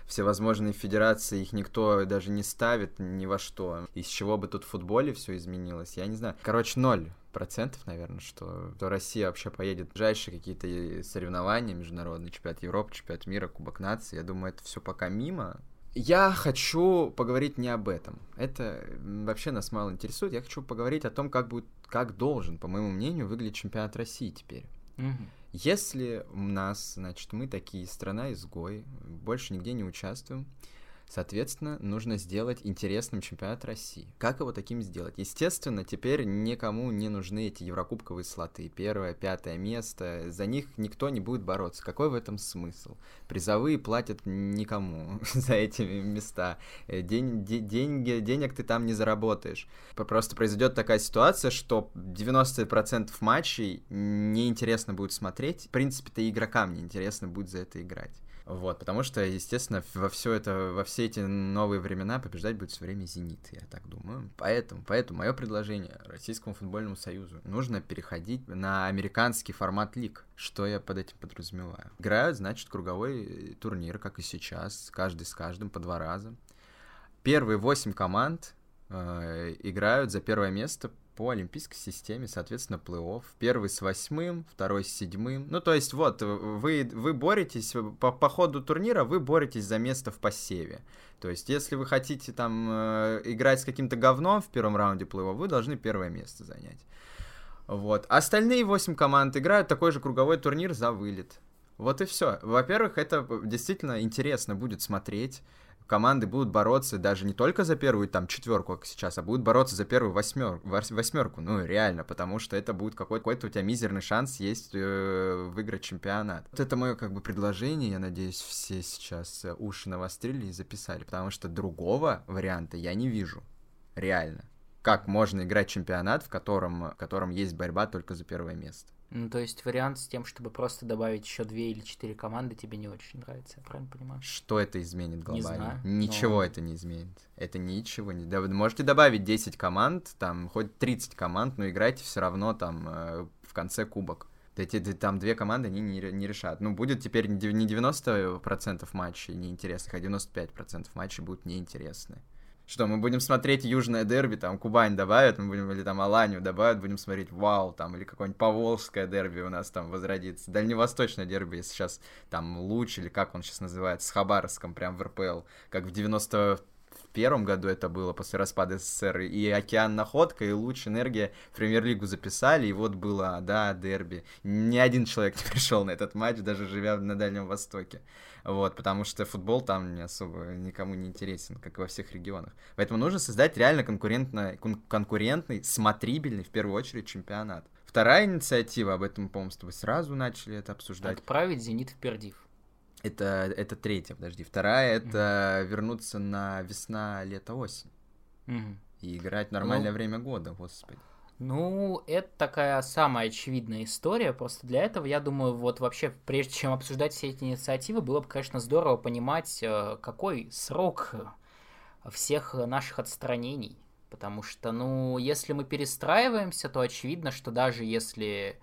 Всевозможные федерации, их никто даже не ставит ни во что. Из чего бы тут в футболе все изменилось, я не знаю. Короче, ноль процентов, наверное, что, что Россия вообще поедет в ближайшие какие-то соревнования, международный чемпионат Европы, чемпионат мира, Кубок нации. Я думаю, это все пока мимо. Я хочу поговорить не об этом. Это вообще нас мало интересует. Я хочу поговорить о том, как будет, как должен, по моему мнению, выглядеть чемпионат России теперь. Угу. Если у нас, значит, мы такие страна изгой, больше нигде не участвуем, Соответственно, нужно сделать интересным чемпионат России. Как его таким сделать? Естественно, теперь никому не нужны эти еврокубковые слоты. Первое, пятое место. За них никто не будет бороться. Какой в этом смысл? Призовые платят никому за эти места. Э, день, де, деньги, денег ты там не заработаешь. Просто произойдет такая ситуация, что 90% матчей неинтересно будет смотреть. В принципе-то игрокам неинтересно будет за это играть. Вот, потому что, естественно, во все это, во все эти новые времена побеждать будет все время Зенит, я так думаю. Поэтому, поэтому мое предложение Российскому футбольному союзу нужно переходить на американский формат лиг. Что я под этим подразумеваю? Играют, значит, круговой турнир, как и сейчас, каждый с каждым по два раза. Первые восемь команд э, играют за первое место по олимпийской системе, соответственно, плей-офф. Первый с восьмым, второй с седьмым. Ну, то есть, вот, вы, вы боретесь, по, по ходу турнира вы боретесь за место в посеве. То есть, если вы хотите там э, играть с каким-то говном в первом раунде плей-офф, вы должны первое место занять. Вот. Остальные восемь команд играют такой же круговой турнир за вылет. Вот и все. Во-первых, это действительно интересно будет смотреть команды будут бороться даже не только за первую там четверку, как сейчас, а будут бороться за первую восьмер, восьмерку. Ну, реально, потому что это будет какой-то какой у тебя мизерный шанс есть э, выиграть чемпионат. Вот это мое как бы предложение, я надеюсь, все сейчас э, уши навострили и записали, потому что другого варианта я не вижу. Реально. Как можно играть чемпионат, в котором, в котором есть борьба только за первое место? Ну, то есть вариант с тем, чтобы просто добавить еще две или четыре команды, тебе не очень нравится, я правильно понимаю? Что это изменит глобально? Не знаю, ничего но... это не изменит. Это ничего не... Да, можете добавить 10 команд, там, хоть 30 команд, но играйте все равно там э, в конце кубок. Эти, там две команды они не, не решат. Ну, будет теперь не 90% матчей неинтересных, а 95% матчей будут неинтересны. Что, мы будем смотреть Южное дерби, там Кубань добавят, мы будем, или там Аланию добавят, будем смотреть Вау, там, или какое-нибудь Поволжское дерби у нас там возродится. Дальневосточное дерби, если сейчас там Луч, или как он сейчас называется, с Хабаровском, прям в РПЛ, как в 90 в первом году это было после распада СССР, и Океан Находка, и Луч Энергия в премьер-лигу записали, и вот было, да, дерби. Ни один человек не пришел на этот матч, даже живя на Дальнем Востоке. Вот, потому что футбол там не особо никому не интересен, как и во всех регионах. Поэтому нужно создать реально конкурентно, кон- конкурентный, смотрибельный, в первую очередь, чемпионат. Вторая инициатива, об этом, по-моему, с тобой сразу начали это обсуждать. Отправить «Зенит» в Пердив. Это, это третья, подожди. Вторая это вернуться на весна, лето, осень. И играть нормальное ну, время года, господи. Ну, это такая самая очевидная история. Просто для этого, я думаю, вот вообще, прежде чем обсуждать все эти инициативы, было бы, конечно, здорово понимать, э, какой срок всех наших отстранений. Потому что, ну, если мы перестраиваемся, то очевидно, что даже если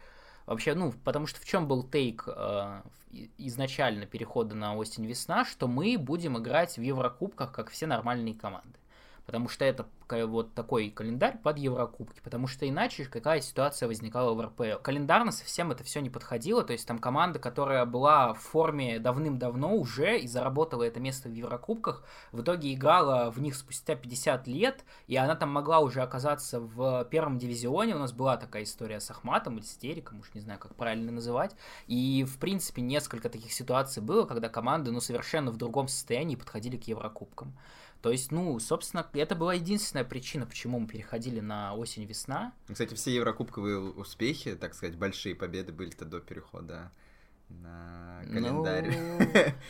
Вообще, ну, потому что в чем был тейк э, изначально перехода на осень-весна, что мы будем играть в Еврокубках, как все нормальные команды потому что это вот такой календарь под Еврокубки, потому что иначе какая ситуация возникала в РПЛ. Календарно совсем это все не подходило, то есть там команда, которая была в форме давным-давно уже и заработала это место в Еврокубках, в итоге играла в них спустя 50 лет, и она там могла уже оказаться в первом дивизионе, у нас была такая история с Ахматом или с Териком, уж не знаю, как правильно называть, и в принципе несколько таких ситуаций было, когда команды ну совершенно в другом состоянии подходили к Еврокубкам. То есть, ну, собственно, это была единственная причина, почему мы переходили на осень-весна. Кстати, все еврокубковые успехи, так сказать, большие победы были-то до перехода на календарь.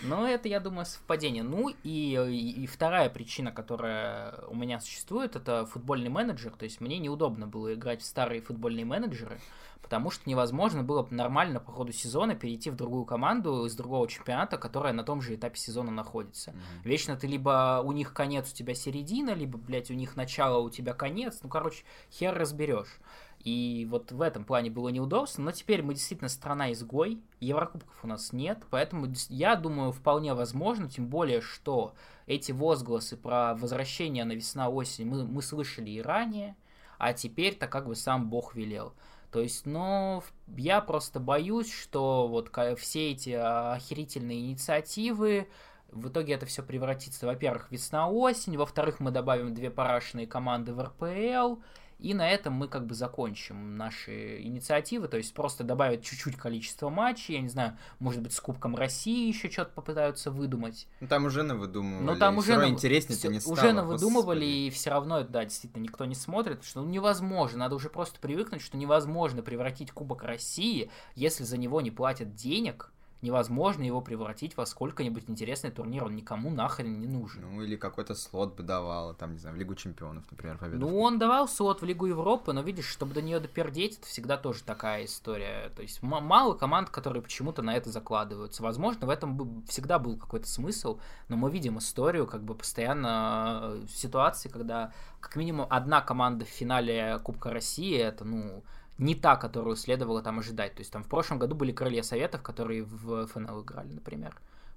Ну, ну, это, я думаю, совпадение. Ну, и, и, и вторая причина, которая у меня существует, это футбольный менеджер. То есть мне неудобно было играть в старые футбольные менеджеры, потому что невозможно было нормально по ходу сезона перейти в другую команду из другого чемпионата, которая на том же этапе сезона находится. Mm-hmm. Вечно ты либо у них конец, у тебя середина, либо, блядь, у них начало, у тебя конец. Ну, короче, хер разберешь. И вот в этом плане было неудобство, но теперь мы действительно страна-изгой, Еврокубков у нас нет, поэтому я думаю, вполне возможно, тем более, что эти возгласы про возвращение на весна-осень мы, мы слышали и ранее, а теперь-то как бы сам Бог велел. То есть, ну, я просто боюсь, что вот все эти охерительные инициативы, в итоге это все превратится, во-первых, весна-осень, во-вторых, мы добавим две парашные команды в РПЛ, и на этом мы как бы закончим наши инициативы, то есть просто добавят чуть-чуть количество матчей, я не знаю, может быть, с Кубком России еще что-то попытаются выдумать. Ну там уже навыдумывали. Но ну, там уже на... интереснее все, не стало. Уже навыдумывали, и все равно, да, действительно, никто не смотрит, что ну, невозможно, надо уже просто привыкнуть, что невозможно превратить Кубок России, если за него не платят денег, невозможно его превратить во сколько-нибудь интересный турнир, он никому нахрен не нужен. Ну, или какой-то слот бы давал, там, не знаю, в Лигу Чемпионов, например, победу. Ну, он давал слот в Лигу Европы, но, видишь, чтобы до нее допердеть, это всегда тоже такая история. То есть, мало команд, которые почему-то на это закладываются. Возможно, в этом всегда был какой-то смысл, но мы видим историю, как бы, постоянно э, ситуации, когда, как минимум, одна команда в финале Кубка России, это, ну, не та, которую следовало там ожидать. То есть там в прошлом году были крылья советов, которые в ФНЛ играли, например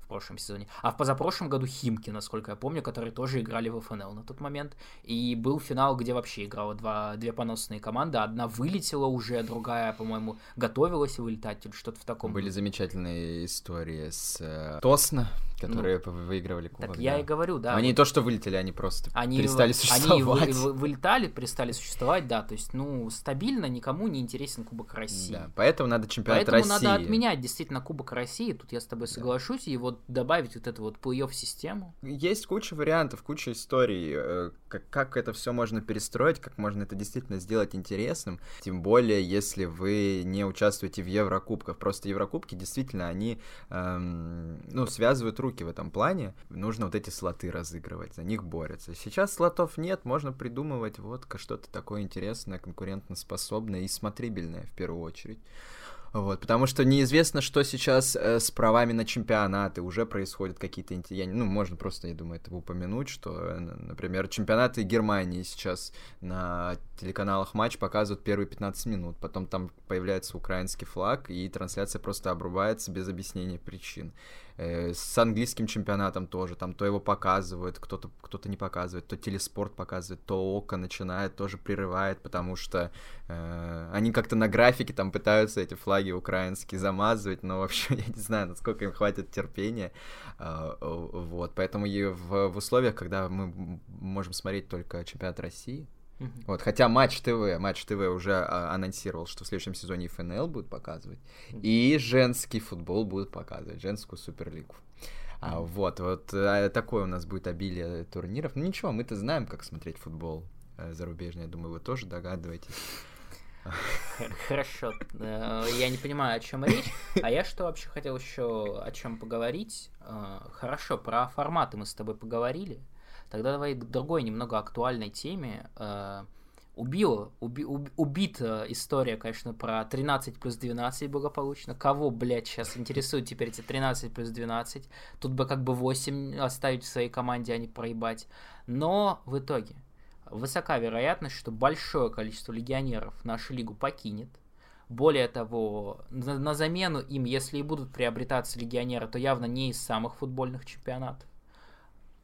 прошлом сезоне. А в позапрошлом году Химки, насколько я помню, которые тоже играли в ФНЛ на тот момент. И был финал, где вообще играло два, две поносные команды. Одна вылетела уже, другая, по-моему, готовилась вылетать или что-то в таком. Были замечательные истории с э, Тосно, которые ну, выигрывали кубок. Так да. я и говорю, да. Они вот, то, что вылетели, они просто они, перестали существовать. Они вы, вы, вылетали, перестали существовать, да. То есть, ну, стабильно никому не интересен Кубок России. Да, поэтому надо чемпионат поэтому России. Поэтому надо отменять действительно Кубок России. Тут я с тобой соглашусь. Да. И вот добавить вот эту вот плей систему Есть куча вариантов, куча историй, э, как, как это все можно перестроить, как можно это действительно сделать интересным. Тем более, если вы не участвуете в Еврокубках. Просто Еврокубки действительно, они эм, ну, связывают руки в этом плане. Нужно вот эти слоты разыгрывать, за них борются. Сейчас слотов нет, можно придумывать вот что-то такое интересное, конкурентоспособное и смотрибельное в первую очередь. Вот, потому что неизвестно, что сейчас э, с правами на чемпионаты. Уже происходят какие-то... Я, ну, можно просто, я думаю, это упомянуть, что, э, например, чемпионаты Германии сейчас на телеканалах матч показывают первые 15 минут. Потом там появляется украинский флаг, и трансляция просто обрубается без объяснения причин. Э, с английским чемпионатом тоже, там то его показывают, кто-то кто не показывает, то телеспорт показывает, то око начинает, тоже прерывает, потому что э, они как-то на графике там пытаются эти флаги украинские замазывать, но вообще я не знаю, насколько им хватит терпения, э, вот, поэтому и в, в условиях, когда мы можем смотреть только чемпионат России, Uh-huh. Вот, хотя Матч ТВ, Матч ТВ уже а, анонсировал, что в следующем сезоне ФНЛ будет показывать, uh-huh. и женский футбол будет показывать, женскую суперлигу. А, вот, вот а, такое у нас будет обилие турниров. Ну ничего, мы-то знаем, как смотреть футбол э, зарубежный. Я думаю, вы тоже догадываетесь. Хорошо. Э, я не понимаю, о чем речь. А я что вообще хотел еще о чем поговорить? Хорошо, про форматы мы с тобой поговорили. Тогда давай к другой немного актуальной теме. Э, убил, уби, уб, убита история, конечно, про 13 плюс 12 благополучно. Кого, блядь, сейчас интересует теперь эти 13 плюс 12? Тут бы как бы 8 оставить в своей команде, а не проебать. Но в итоге высока вероятность, что большое количество легионеров нашу лигу покинет. Более того, на, на замену им, если и будут приобретаться легионеры, то явно не из самых футбольных чемпионатов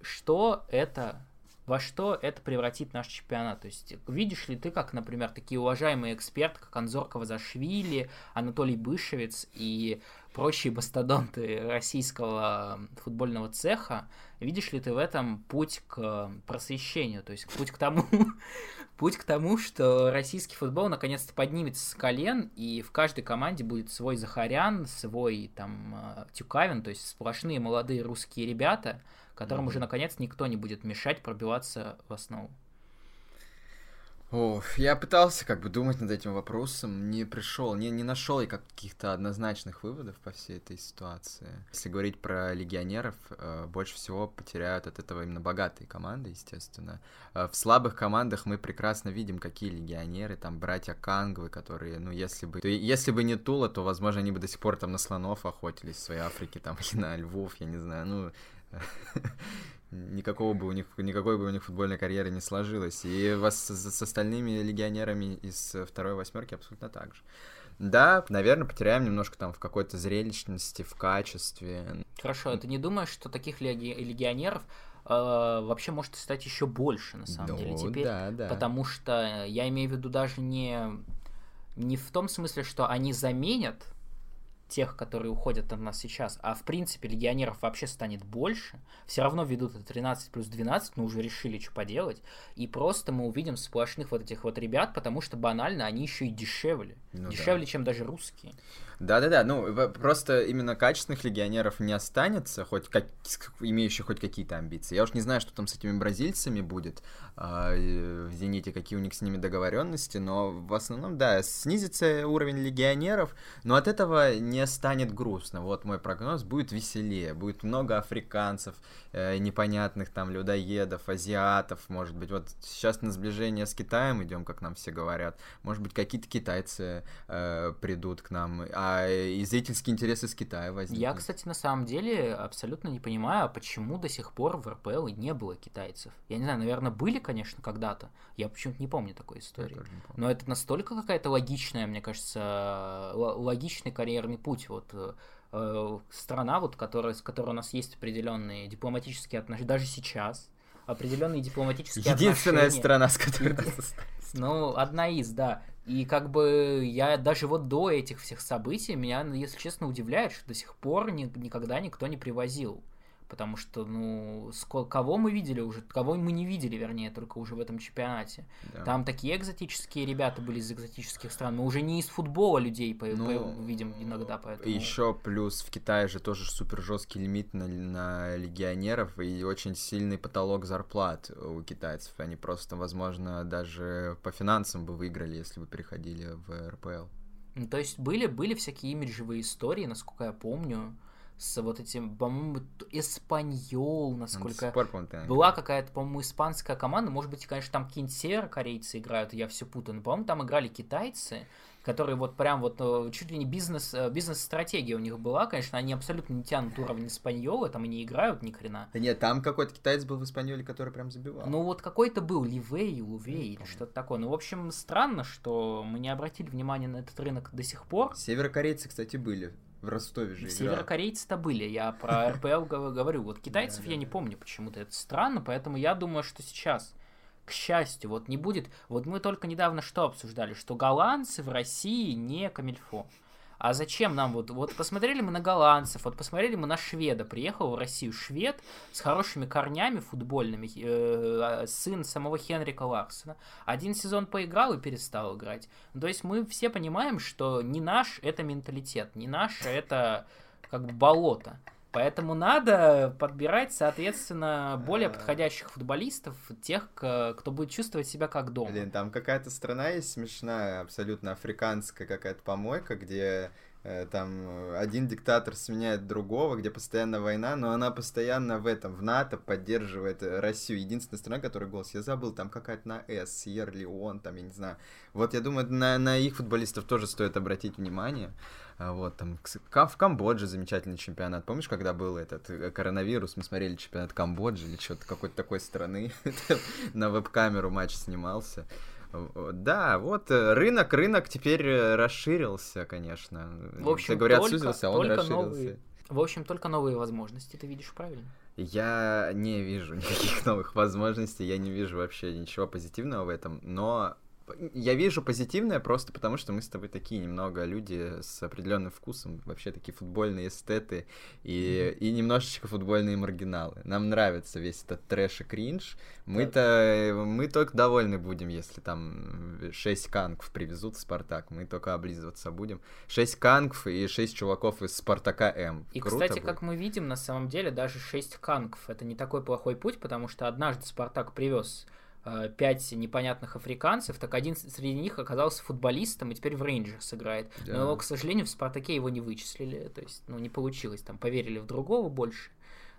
что это во что это превратит наш чемпионат. То есть, видишь ли ты, как, например, такие уважаемые эксперты, как Анзор Кавазашвили, Анатолий Бышевец и прочие бастодонты российского футбольного цеха, видишь ли ты в этом путь к просвещению, то есть путь к тому, путь к тому, что российский футбол наконец-то поднимется с колен, и в каждой команде будет свой Захарян, свой там э, Тюкавин, то есть сплошные молодые русские ребята, которым mm-hmm. уже наконец никто не будет мешать пробиваться в основу. О, я пытался как бы думать над этим вопросом, не пришел, не, не нашел я каких-то однозначных выводов по всей этой ситуации. Если говорить про легионеров, э, больше всего потеряют от этого именно богатые команды, естественно. Э, в слабых командах мы прекрасно видим, какие легионеры, там братья Кангвы, которые, ну, если бы, то, если бы не Тула, то, возможно, они бы до сих пор там на слонов охотились в своей Африке, там, или на львов, я не знаю, ну, никакого бы у них, никакой бы у них футбольной карьеры не сложилось. И вас с, с остальными легионерами из второй восьмерки абсолютно так же. Да, наверное, потеряем немножко там в какой-то зрелищности, в качестве. Хорошо, а ты не думаешь, что таких леги- легионеров э, вообще может стать еще больше, на самом Ну, деле, теперь? да, да. Потому что я имею в виду даже не, не в том смысле, что они заменят тех, которые уходят от нас сейчас, а в принципе легионеров вообще станет больше, все равно ведут это 13 плюс 12, мы уже решили, что поделать, и просто мы увидим сплошных вот этих вот ребят, потому что банально они еще и дешевле. Ну да. дешевле, чем даже русские. Да-да-да, ну просто именно качественных легионеров не останется, хоть как, имеющих хоть какие-то амбиции. Я уж не знаю, что там с этими бразильцами будет а, в Зените, какие у них с ними договоренности, но в основном, да, снизится уровень легионеров, но от этого не станет грустно. Вот мой прогноз, будет веселее, будет много африканцев, э, непонятных там людоедов, азиатов, может быть. Вот сейчас на сближение с Китаем идем, как нам все говорят. Может быть, какие-то китайцы э, придут к нам, а и зрительский интерес из Китая возникнет. Я, кстати, на самом деле абсолютно не понимаю, а почему до сих пор в РПЛ не было китайцев. Я не знаю, наверное, были, конечно, когда-то. Я почему-то не помню такой истории. Но это настолько какая-то логичная, мне кажется, логичный карьерный путь. Вот э, страна, вот, которая, с которой у нас есть определенные дипломатические отношения, даже сейчас, определенные дипломатические Единственная отношения. страна, с которой Еди-. Ну, одна из, да. И как бы я даже вот до этих всех событий меня, если честно, удивляет, что до сих пор ни- никогда никто не привозил. Потому что, ну, сколько, кого мы видели уже, кого мы не видели, вернее, только уже в этом чемпионате. Да. Там такие экзотические ребята были из экзотических стран. Мы уже не из футбола людей по- Ну, по- видим иногда, поэтому... Еще плюс в Китае же тоже супер жесткий лимит на, на легионеров и очень сильный потолок зарплат у китайцев. Они просто, возможно, даже по финансам бы выиграли, если бы переходили в РПЛ. Ну, То есть были, были всякие имиджевые истории, насколько я помню, с вот этим, по-моему, Эспаньол, до насколько... Была какая-то, по-моему, испанская команда, может быть, конечно, там какие-нибудь северокорейцы играют, я все путаю, но, по-моему, там играли китайцы, которые вот прям вот э, чуть ли не бизнес, э, бизнес-стратегия у них была, конечно, они абсолютно не тянут уровень Испаньола, там и не играют ни хрена. Да нет, там какой-то китаец был в Испаньоле, который прям забивал. Ну вот какой-то был Ливей, Лувей или что-то такое. Ну, в общем, странно, что мы не обратили внимания на этот рынок до сих пор. Северокорейцы, кстати, были. В Ростове же. Северокорейцы-то были, я про РПЛ гов- говорю. Вот китайцев я не помню почему-то, это странно, поэтому я думаю, что сейчас, к счастью, вот не будет... Вот мы только недавно что обсуждали, что голландцы в России не камильфо. А зачем нам вот... Вот посмотрели мы на голландцев, вот посмотрели мы на шведа. Приехал в Россию швед с хорошими корнями футбольными, э, сын самого Хенрика Ларсена. Один сезон поиграл и перестал играть. То есть мы все понимаем, что не наш это менталитет, не наш это как бы болото. Поэтому надо подбирать, соответственно, более подходящих футболистов, тех, кто будет чувствовать себя как дома. Блин, там какая-то страна есть смешная, абсолютно африканская какая-то помойка, где э, там э, один диктатор сменяет другого, где постоянно война, но она постоянно в этом, в НАТО поддерживает э, Россию. Единственная страна, которая голос, я забыл, там какая-то на С, Сьер-Леон, там, я не знаю. Вот я думаю, на, на их футболистов тоже стоит обратить внимание. А Вот там в Камбодже замечательный чемпионат. Помнишь, когда был этот э, коронавирус, мы смотрели чемпионат Камбоджи или что-то какой-то такой страны, на веб-камеру матч снимался. В- Да, вот э, рынок, рынок теперь э, расширился, конечно. В общем, Все говорят, только- сузился, а он только расширился. новые- В общем, только новые возможности ты видишь правильно. Я не вижу никаких новых возможностей, я не вижу вообще ничего позитивного в этом, но я вижу позитивное просто потому, что мы с тобой такие немного люди с определенным вкусом, вообще такие футбольные эстеты и, и немножечко футбольные маргиналы. Нам нравится весь этот трэш и кринж. Мы-то мы только довольны будем, если там 6 кангов привезут в Спартак. Мы только облизываться будем. 6 кангов и 6 чуваков из Спартака М. И, Круто кстати, будет. как мы видим, на самом деле даже 6 кангов это не такой плохой путь, потому что однажды Спартак привез пять непонятных африканцев, так один среди них оказался футболистом и теперь в Рейнджерс играет. Да. Но его, к сожалению, в Спартаке его не вычислили, то есть, ну, не получилось, там поверили в другого больше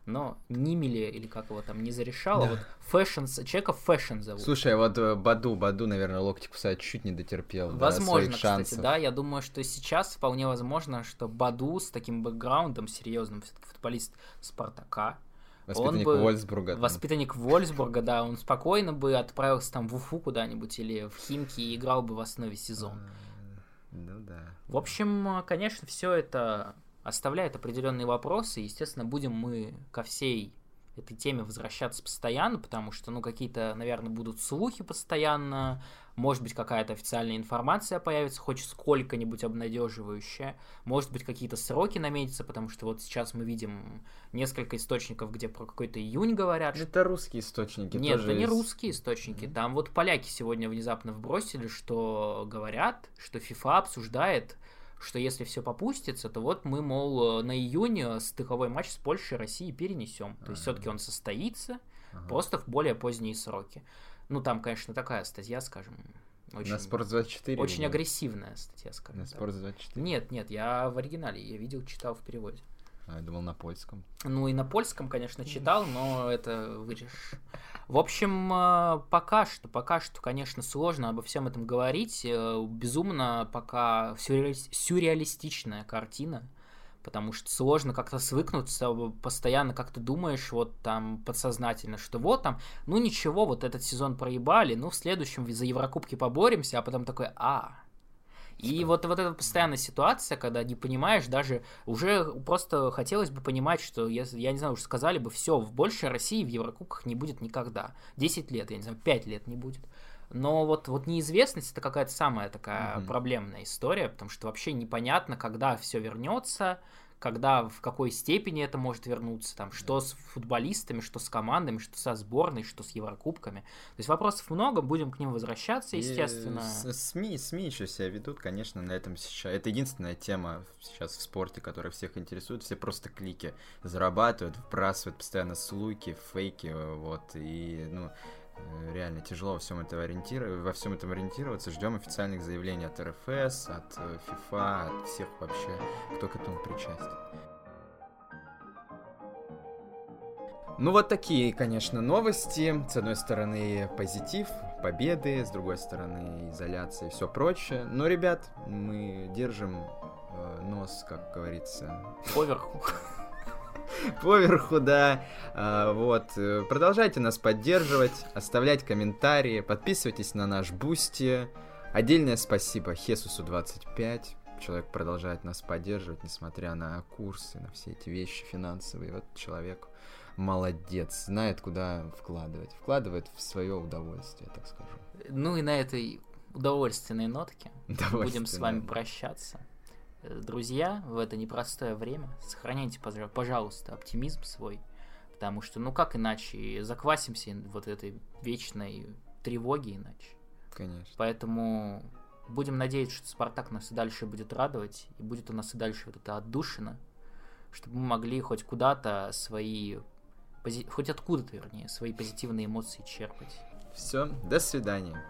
но Мимели, или как его там, не зарешало, да. вот Фэшн, человека Фэшн зовут. Слушай, а вот э, Баду, Баду, наверное, локти кусает, чуть не дотерпел. Возможно, да, кстати, да, я думаю, что сейчас вполне возможно, что Баду с таким бэкграундом серьезным, футболист Спартака, Воспитанник он бы, Вольсбурга. Там. Воспитанник Вольсбурга, да, он спокойно бы отправился там в Уфу куда-нибудь или в Химки и играл бы в основе сезон. А, ну да. В общем, конечно, все это оставляет определенные вопросы. Естественно, будем мы ко всей этой теме возвращаться постоянно, потому что, ну, какие-то, наверное, будут слухи постоянно, может быть, какая-то официальная информация появится, хоть сколько-нибудь обнадеживающая, может быть, какие-то сроки наметятся, потому что вот сейчас мы видим несколько источников, где про какой-то июнь говорят. Это русские источники. Нет, это не русские источники. Mm-hmm. Там вот поляки сегодня внезапно вбросили, что говорят, что FIFA обсуждает что если все попустится, то вот мы, мол, на июнь стыковой матч с Польшей и Россией перенесем. То есть все-таки он состоится, ага. просто в более поздние сроки. Ну, там, конечно, такая статья, скажем, очень, на Спорт 24? Очень или... агрессивная статья, скажем На Спорт 24? Нет, нет, я в оригинале, я видел, читал в переводе. А, я думал на польском. Ну и на польском, конечно, читал, но это вырежешь. В общем, э, пока что, пока что, конечно, сложно обо всем этом говорить. Э, безумно пока сюрреалистичная картина, потому что сложно как-то свыкнуться, постоянно как то думаешь вот там подсознательно, что вот там, ну ничего, вот этот сезон проебали, ну в следующем за Еврокубки поборемся, а потом такой, а, и вот, вот эта постоянная ситуация, когда не понимаешь, даже уже просто хотелось бы понимать, что, я, я не знаю, уже сказали бы, все, в большей России в Еврокубках не будет никогда. 10 лет, я не знаю, 5 лет не будет. Но вот, вот неизвестность это какая-то самая такая mm-hmm. проблемная история, потому что вообще непонятно, когда все вернется, когда, в какой степени это может вернуться, там, что с футболистами, что с командами, что со сборной, что с Еврокубками. То есть вопросов много, будем к ним возвращаться, естественно. И СМИ, СМИ еще себя ведут, конечно, на этом сейчас. Это единственная тема сейчас в спорте, которая всех интересует. Все просто клики зарабатывают, вбрасывают постоянно слуйки, фейки, вот, и, ну, реально тяжело во всем этом ориентироваться, во всем этом ориентироваться. Ждем официальных заявлений от РФС, от э, ФИФА, от всех вообще, кто к этому причастен. Ну вот такие, конечно, новости. С одной стороны позитив, победы, с другой стороны изоляция и все прочее. Но, ребят, мы держим э, нос, как говорится, поверху. поверху, да. А, вот. Продолжайте нас поддерживать, оставлять комментарии, подписывайтесь на наш Boosty. Отдельное спасибо Хесусу 25. Человек продолжает нас поддерживать, несмотря на курсы, на все эти вещи финансовые. Вот человек молодец, знает, куда вкладывать. Вкладывает в свое удовольствие, так скажу. Ну и на этой удовольственной нотке будем с вами прощаться друзья, в это непростое время сохраняйте, пожалуйста, оптимизм свой, потому что, ну как иначе, заквасимся вот этой вечной тревоги иначе. Конечно. Поэтому будем надеяться, что Спартак нас и дальше будет радовать, и будет у нас и дальше вот это отдушина, чтобы мы могли хоть куда-то свои, хоть откуда-то, вернее, свои позитивные эмоции черпать. Все, до свидания.